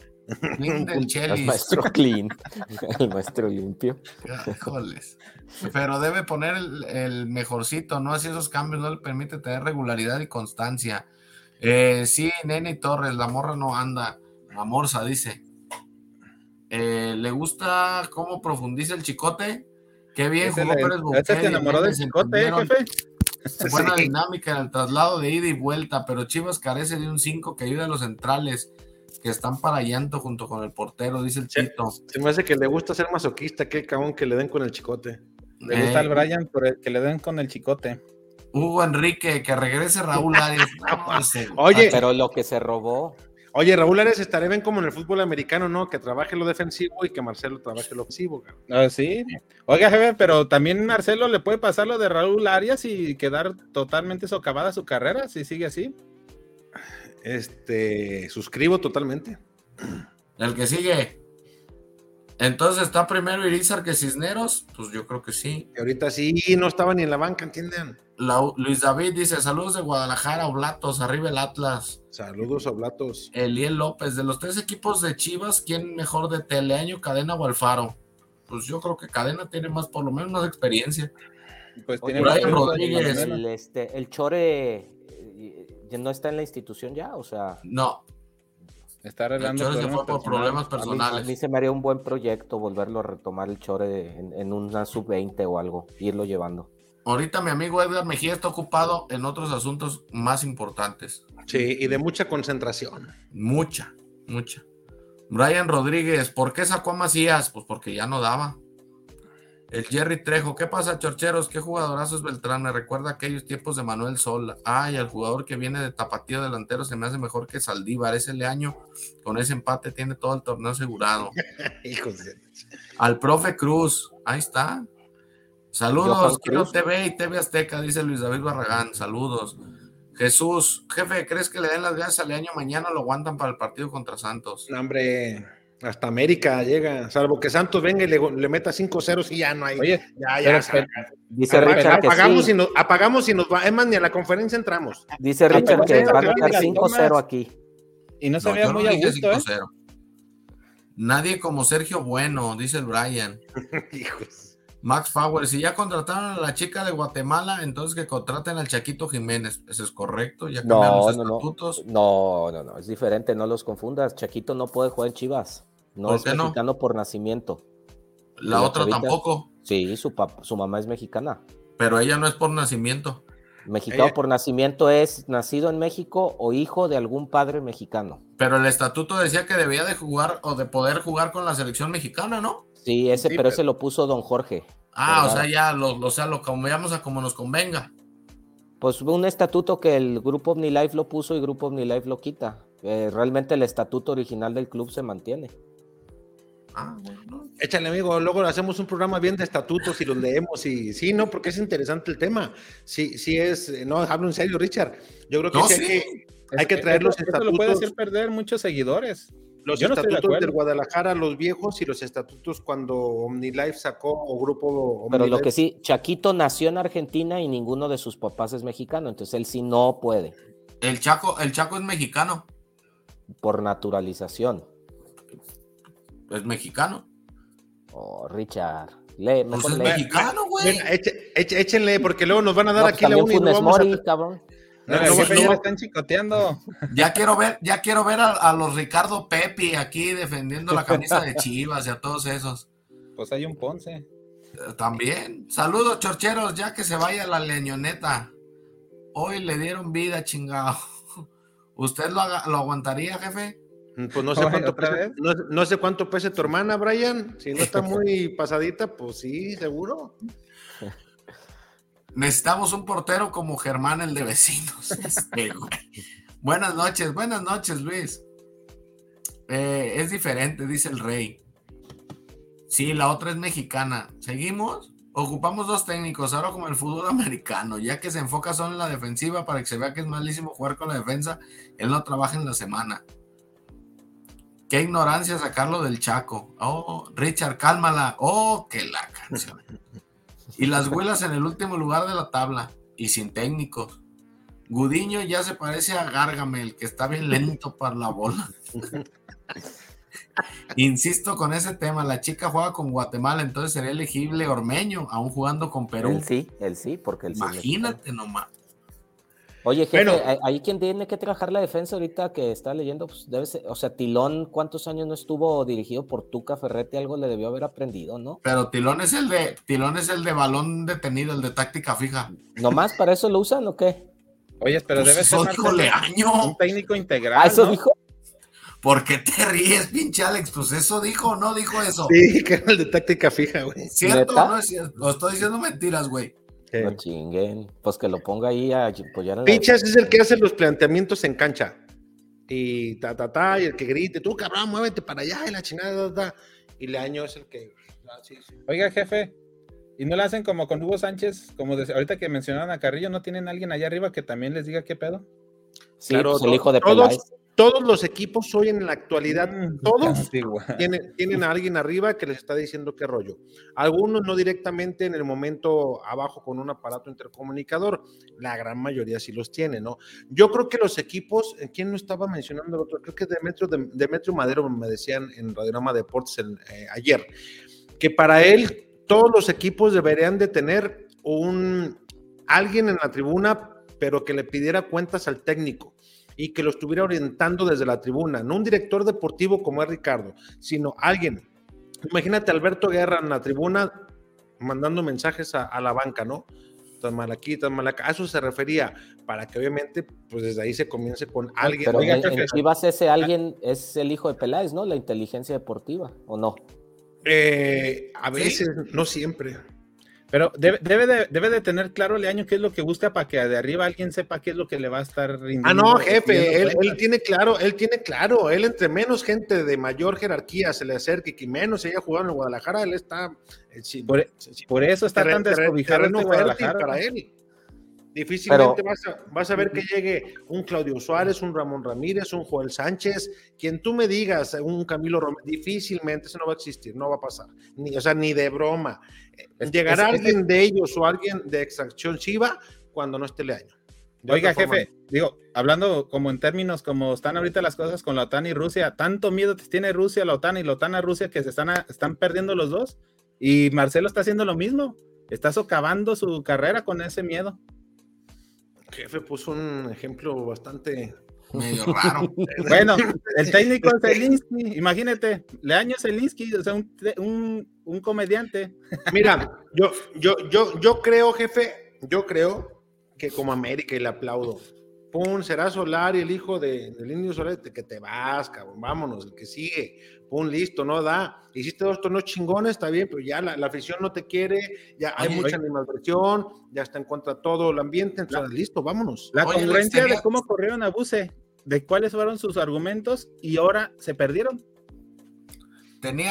Clean del El Chelis. maestro clean, el maestro limpio. Híjoles. Pero debe poner el, el mejorcito, ¿no? Así esos cambios no le permite tener regularidad y constancia. Eh, sí, Nene Torres, la morra no anda. La morsa dice. Eh, ¿Le gusta cómo profundiza el chicote? Qué bien jugó le- Pérez ese te Buquet, enamoró del se chicote, ¿eh, jefe. Buena Sí. dinámica en el traslado de ida y vuelta, pero Chivas carece de un 5 que ayude a los centrales que están para llanto junto con el portero, dice el. Chito. Se me hace que le gusta ser masoquista, que cabrón que le den con el chicote. Le gusta Eh, al Brian por el que le den con el chicote. Hugo Enrique, que regrese Raúl Arias. *laughs* No, ese- Oye, Ah, pero lo que se robó. Oye, Raúl Ares estaré bien como en el fútbol americano, ¿no? Que trabaje lo defensivo y que Marcelo trabaje lo ofensivo. Ah, sí. Oiga, jefe, pero también Marcelo le puede pasar lo de Raúl Arias y quedar totalmente socavada su carrera si sigue así. Este, suscribo totalmente. El que sigue. Entonces está primero Irizar que Cisneros. Pues yo creo que sí. Que ahorita sí no estaba ni en la banca, ¿entienden? La- Luis David dice: Saludos de Guadalajara, Oblatos, arriba el Atlas. Saludos, oblatos. Eliel López, de los tres equipos de Chivas, ¿quién mejor de Teleaño, Cadena o Alfaro? Pues yo creo que Cadena tiene más, por lo menos más experiencia. Pues tiene Brian Rodríguez. El, este, el Chore eh, ya no está en la institución ya, o sea, No, Está el arreglando Chore se problemas fue por personales. problemas a mí, a personales. mí se me haría un buen proyecto volverlo a retomar el Chore en, en una sub-20 o algo, irlo llevando. Ahorita mi amigo Edgar Mejía está ocupado en otros asuntos más importantes. Sí, y de mucha concentración. Mucha, mucha. Brian Rodríguez, ¿por qué sacó a Macías? Pues porque ya no daba. El Jerry Trejo, ¿qué pasa, chorcheros? ¿Qué jugadorazo es Beltrán? Me recuerda aquellos tiempos de Manuel Sol. Ay, el jugador que viene de tapatío delantero se me hace mejor que Saldívar. Ese año, con ese empate, tiene todo el torneo asegurado. *laughs* Al profe Cruz, ahí está. Saludos, quiero. TV y TV Azteca, dice Luis David Barragán. Saludos. Jesús, jefe, ¿crees que le den las gracias al año mañana lo aguantan para el partido contra Santos? No, hombre, hasta América llega, salvo que Santos venga y le, le meta 5-0 y ya no hay. Oye, ya, pero- ya. saca. Dice Apaga- Richard que apagamos, sí. y nos, apagamos y nos va. Es más, ni a la conferencia entramos. Dice Richard pero que va a pero meter diga, 5-0 Tomás. aquí. y no se No, veía yo no muy a dije gusto, ¿eh? 5-0. Nadie como Sergio Bueno, dice el Brian. *laughs* Hijos. Max Power, si ya contrataron a la chica de Guatemala, entonces que contraten al Chaquito Jiménez. Eso es correcto, ya cambiaron No, los no, no. estatutos. No, no, no, es diferente, no los confundas. Chaquito no puede jugar en Chivas. No ¿Por es qué no? mexicano por nacimiento. La otra chavita- tampoco, Sí, su, pap- su mamá es mexicana. pero ella no es por nacimiento. Mexicano Ella- por nacimiento es nacido en México o hijo de algún padre mexicano. Pero el estatuto decía que debía de jugar o de poder jugar con la selección mexicana, ¿no? Sí, ese, Sí, pero pero- ese lo puso don Jorge. Ah, o sea, ya lo, o sea, lo cambiamos a como nos convenga. Pues un estatuto que el grupo OmniLife lo puso y grupo OmniLife lo quita. Eh, realmente el estatuto original del club se mantiene. Ah, bueno. Échale, amigo, luego hacemos un programa bien de estatutos y los leemos y sí, no, porque es interesante el tema. Sí, sí es, eh, no, hablo en serio, Richard. Yo creo que No, sí, sí. Hay, que, hay que Es- traer los eso- eso lo puede estatutos, hacer perder muchos seguidores. los yo no estoy de estatutos del. Guadalajara, los viejos y los estatutos cuando OmniLife sacó o grupo Pero lo OmniLife. que sí, Chaquito nació en Argentina y ninguno de sus papás es mexicano, entonces él sí no puede, El Chaco, el Chaco es mexicano. por naturalización. Es mexicano. Oh, Richard, lee, Pues es lee. mexicano, güey. Échenle, porque luego nos van a dar No, pues aquí la también una y no vamos a... Mori, cabrón. No, No, no, están chicoteando. Ya quiero ver, ya quiero ver a, a los Ricardo Pepi aquí defendiendo la camisa de Chivas y a todos esos. Pues hay un Ponce. Eh, También. Saludos, chorcheros, ya que se vaya la leñoneta. Hoy le dieron vida, chingado. *laughs* ¿Usted lo, lo aguantaría, jefe? Pues no sé Oye, cuánto ¿otra pese, no, no sé cuánto pese tu hermana, Brian. Si no está muy *laughs* pasadita, pues sí, seguro. Necesitamos un portero como Germán, el de vecinos. *laughs* Este, güey. buenas noches, buenas noches, Luis. Eh, es diferente, dice el rey. Sí, la otra es mexicana. ¿Seguimos? Ocupamos dos técnicos, ahora como el fútbol americano, ya que se enfoca solo en la defensiva para que se vea que es malísimo jugar con la defensa, él no trabaja en la semana. Qué ignorancia sacarlo del Chaco. Oh, Richard, cálmala. Oh, que la canción. Y las huelas en el último lugar de la tabla y sin técnicos. Gudiño ya se parece a Gargamel, que está bien lento para la bola. Insisto con ese tema, la chica juega con Guatemala, entonces sería elegible Ormeño, aún jugando con Perú. Él sí, él sí, porque él sí. Imagínate nomás. Oye, jefe, Bueno. ahí- quien tiene que trabajar la defensa ahorita que está leyendo, pues debe ser, o sea, Tilón, ¿cuántos años no estuvo dirigido por Tuca Ferretti? Algo le debió haber aprendido, ¿no? Pero Tilón es el de Tilón es el de balón detenido, el de táctica fija. ¿Nomás para eso lo usan o qué? Oye, pero Pues debe ser eso Marcelo, dijo Leaño. un técnico integral. Ah, eso ¿no? dijo. ¿Por qué te ríes, pinche Alex? Pues eso dijo o no dijo eso. Sí, que era el de táctica fija, güey. ¿Cierto ¿Neta? o no es cierto? Lo estoy diciendo mentiras, güey. No chinguen. Pues que lo ponga ahí a apoyar en la Pinchas es el que hace los planteamientos en cancha. Y ta, ta, ta, y el que grite, tú cabrón, muévete para allá, y la ta, ta. Y Leaño es el que. ah, sí, sí. Oiga, jefe, ¿y no le hacen como con Hugo Sánchez? Como de- ahorita que mencionaron a Carrillo, ¿no tienen alguien allá arriba que también les diga qué pedo? Sí, Claro, pues el hijo de todos, Peláez. Todos los equipos hoy en la actualidad, Mm, todos tienen, tienen a alguien arriba que les está diciendo qué rollo. Algunos no directamente en el momento abajo con un aparato intercomunicador, la gran mayoría sí los tiene, ¿no? Yo creo que los equipos, eh, ¿quién no estaba mencionando el otro? Creo que Demetrio, Dem- Demetrio Madero me decían en Radiorama Deportes el, eh, ayer, que para él todos los equipos deberían de tener un alguien en la tribuna, pero que le pidiera cuentas al técnico y que lo estuviera orientando desde la tribuna, no un director deportivo como es Ricardo, sino alguien. Imagínate a Alberto Guerra en la tribuna mandando mensajes a, a la banca, ¿no? Tan mal aquí, tan mal acá. A eso se refería, para que obviamente, pues desde ahí se comience con alguien. Pero Oiga, en, en. Chivas ese alguien es el hijo de Peláez, ¿no? La inteligencia deportiva, ¿o no? Eh, a veces, no siempre. Pero debe, debe, de, debe de tener claro Leaño qué es lo que busca para que de arriba alguien sepa qué es lo que le va a estar rindiendo. Ah, no, jefe, él, él tiene claro, él tiene claro, él entre menos gente de mayor jerarquía se le acerque, que menos haya jugado en el Guadalajara, él está... eh, sí, Por, sí, por eso está tan descobijado terreno este Guadalajara. para él. Difícilmente vas, a, vas a ver que llegue un Claudio Suárez, un Ramón Ramírez, un Joel Sánchez, quien tú me digas, un Camilo Romero, difícilmente eso no va a existir, no va a pasar, ni, o sea, ni de broma. Es- Llegará es- alguien de ellos o alguien de extracción chiva cuando no esté Leaño. De Oiga, jefe, digo, hablando como en términos como están ahorita las cosas con la OTAN y Rusia, ¿tanto miedo tiene Rusia, la OTAN y la OTAN a Rusia que se están, a- están perdiendo los dos? Y Marcelo está haciendo lo mismo. Está socavando su carrera con ese miedo. Jefe puso un ejemplo bastante medio *laughs* raro. bueno, el *laughs* técnico es Zelinsky, imagínate, Leaño Zelinsky, o sea, un, un, un, comediante. Mira, yo, yo, yo, yo creo, jefe, yo creo que como América y le aplaudo. Pum, será Solar y el hijo de, del Indio Solar, que te vas, cabrón, vámonos, el que sigue. Pum, listo, no da. Hiciste dos torneos chingones, está bien, pero ya la, la afición no te quiere, ya hay mucha animadversión, ya está en contra de todo el ambiente, entonces listo, vámonos. La congruencia de cómo corrieron a Buse, de cuáles fueron sus argumentos y ahora se perdieron. Tenía,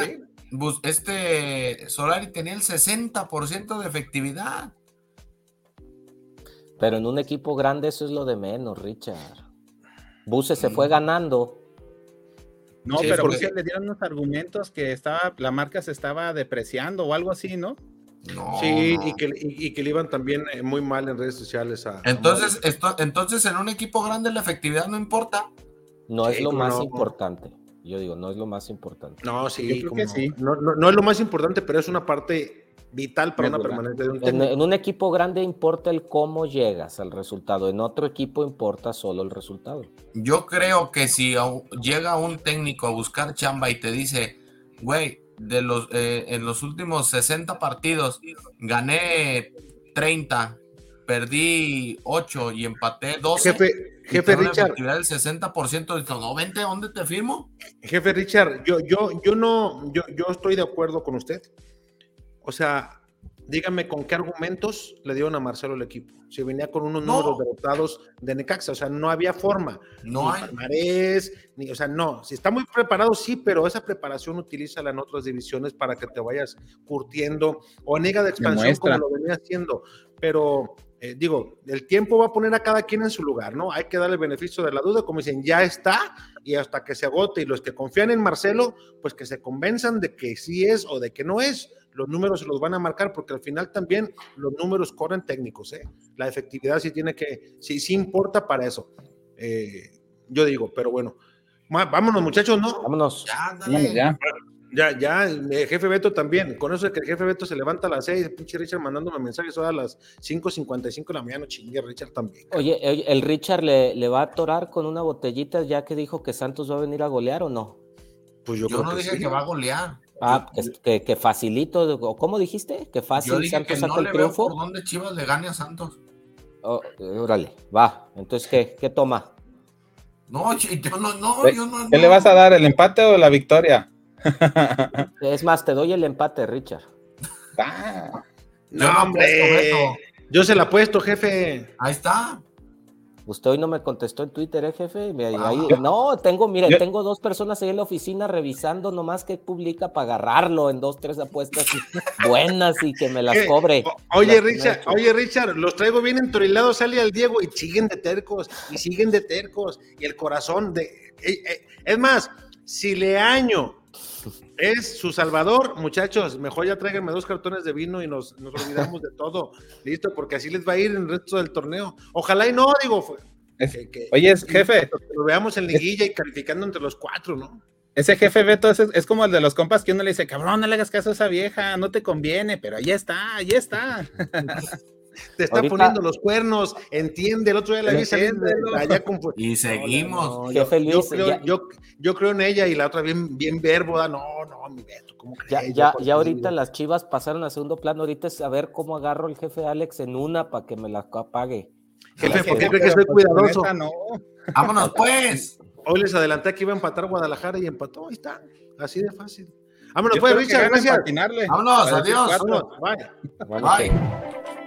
este Solari tenía el 60% de efectividad. Pero en un equipo grande eso es lo de menos, Richard. Buse se fue ganando. No, pero porque... le dieron unos argumentos que estaba, la marca se estaba depreciando o algo así, ¿no? No, sí, Y, que, y, que, le iban también eh, muy mal en redes sociales a. Entonces, esto, entonces en un equipo grande la efectividad no importa. No es lo más importante. Yo digo, no es lo más importante. No, sí, sí. No, no, no, es lo más importante, pero es una parte vital para una permanencia de un en, en, un equipo grande importa el cómo llegas al resultado, en otro equipo importa solo el resultado. Yo creo que si llega un técnico a buscar chamba y te dice, güey, de los eh, en los últimos 60 partidos gané 30, perdí 8 y empaté 12. Jefe, jefe Richard. del 60% de todo. Vente, ¿dónde te firmo? Jefe Richard, yo, yo, yo no, yo, yo estoy de acuerdo con usted. O sea, dígame con qué argumentos le dieron a Marcelo el equipo. Si venía con unos números derrotados de Necaxa, o sea, no había forma. No ni hay. ni, o sea, no. Si está muy preparado, sí, pero esa preparación utilízala en otras divisiones para que te vayas curtiendo o en Liga de Expansión como lo venía haciendo. Pero eh, digo, el tiempo va a poner a cada quien en su lugar, ¿no? Hay que darle el beneficio de la duda, como dicen, ya está, y hasta que se agote. Y los que confían en Marcelo, pues que se convenzan de que sí es o de que no es los números se los van a marcar porque al final también los números corren técnicos, ¿eh? La efectividad sí tiene que, sí, sí importa para eso. Eh, yo digo, pero bueno, vámonos muchachos, ¿no? Vámonos. Ya, ya. Ya, ya, el jefe Beto también. Con eso de que el jefe Beto se levanta a las 6, pinche Richard mandándome mensajes a las 5.55 de la mañana, chingue Richard también. Oye, el Richard le, le, va a atorar con una botellita ya que dijo que Santos va a venir a golear o no? Pues yo, yo no dije que va a golear. Ah, que, que, facilito, ¿cómo dijiste? Que fácil yo dije Santos que no el triunfo. por dónde Chivas le gane a Santos. Oh, órale, va. Entonces, ¿qué, qué toma? No, yo no, no, yo no. ¿Qué le vas a dar, el empate o la victoria? *laughs* es más, te doy el empate, Richard. Ah. no, hombre. Yo se la he puesto, jefe. Ahí está. Usted hoy no me contestó en Twitter, ¿eh, jefe? Ahí, no, tengo, mire, tengo dos personas ahí en la oficina revisando nomás que publica para agarrarlo en dos, tres apuestas *laughs* buenas y que me las cobre. oye, Richard, oye, Richard, los traigo bien entorilados, sale al Diego y siguen de tercos, y siguen de tercos, y el corazón de... Eh, eh, es más, si le año es su salvador, muchachos. Mejor ya tráiganme dos cartones de vino y nos, nos olvidamos de todo. Listo, porque así les va a ir en el resto del torneo. Ojalá y no, digo. oye, jefe. lo veamos en liguilla y calificando entre los cuatro, ¿no? Ese jefe Beto es, es, como el de los compas que uno le dice, cabrón, no le hagas caso a esa vieja, no te conviene, pero ahí está, ahí está. *laughs* Te está poniendo los cuernos, entiende, el otro día la vi allá con... Y seguimos. yo, creo, yo, creo, en ella y la otra bien, bien verbo, no, no, mi Beto, ¿cómo Ya, ya, ya ahorita las chivas pasaron a segundo plano, ahorita es a ver cómo agarro el jefe Alex en una para que me la apague. Jefe, ¿por qué cree que soy cuidadoso? No. Vámonos pues. Hoy les adelanté que iba a empatar Guadalajara y empató, ahí está, así de fácil. Vámonos pues, Richard, gracias. Vámonos, adiós. Vámonos, bye. Bye.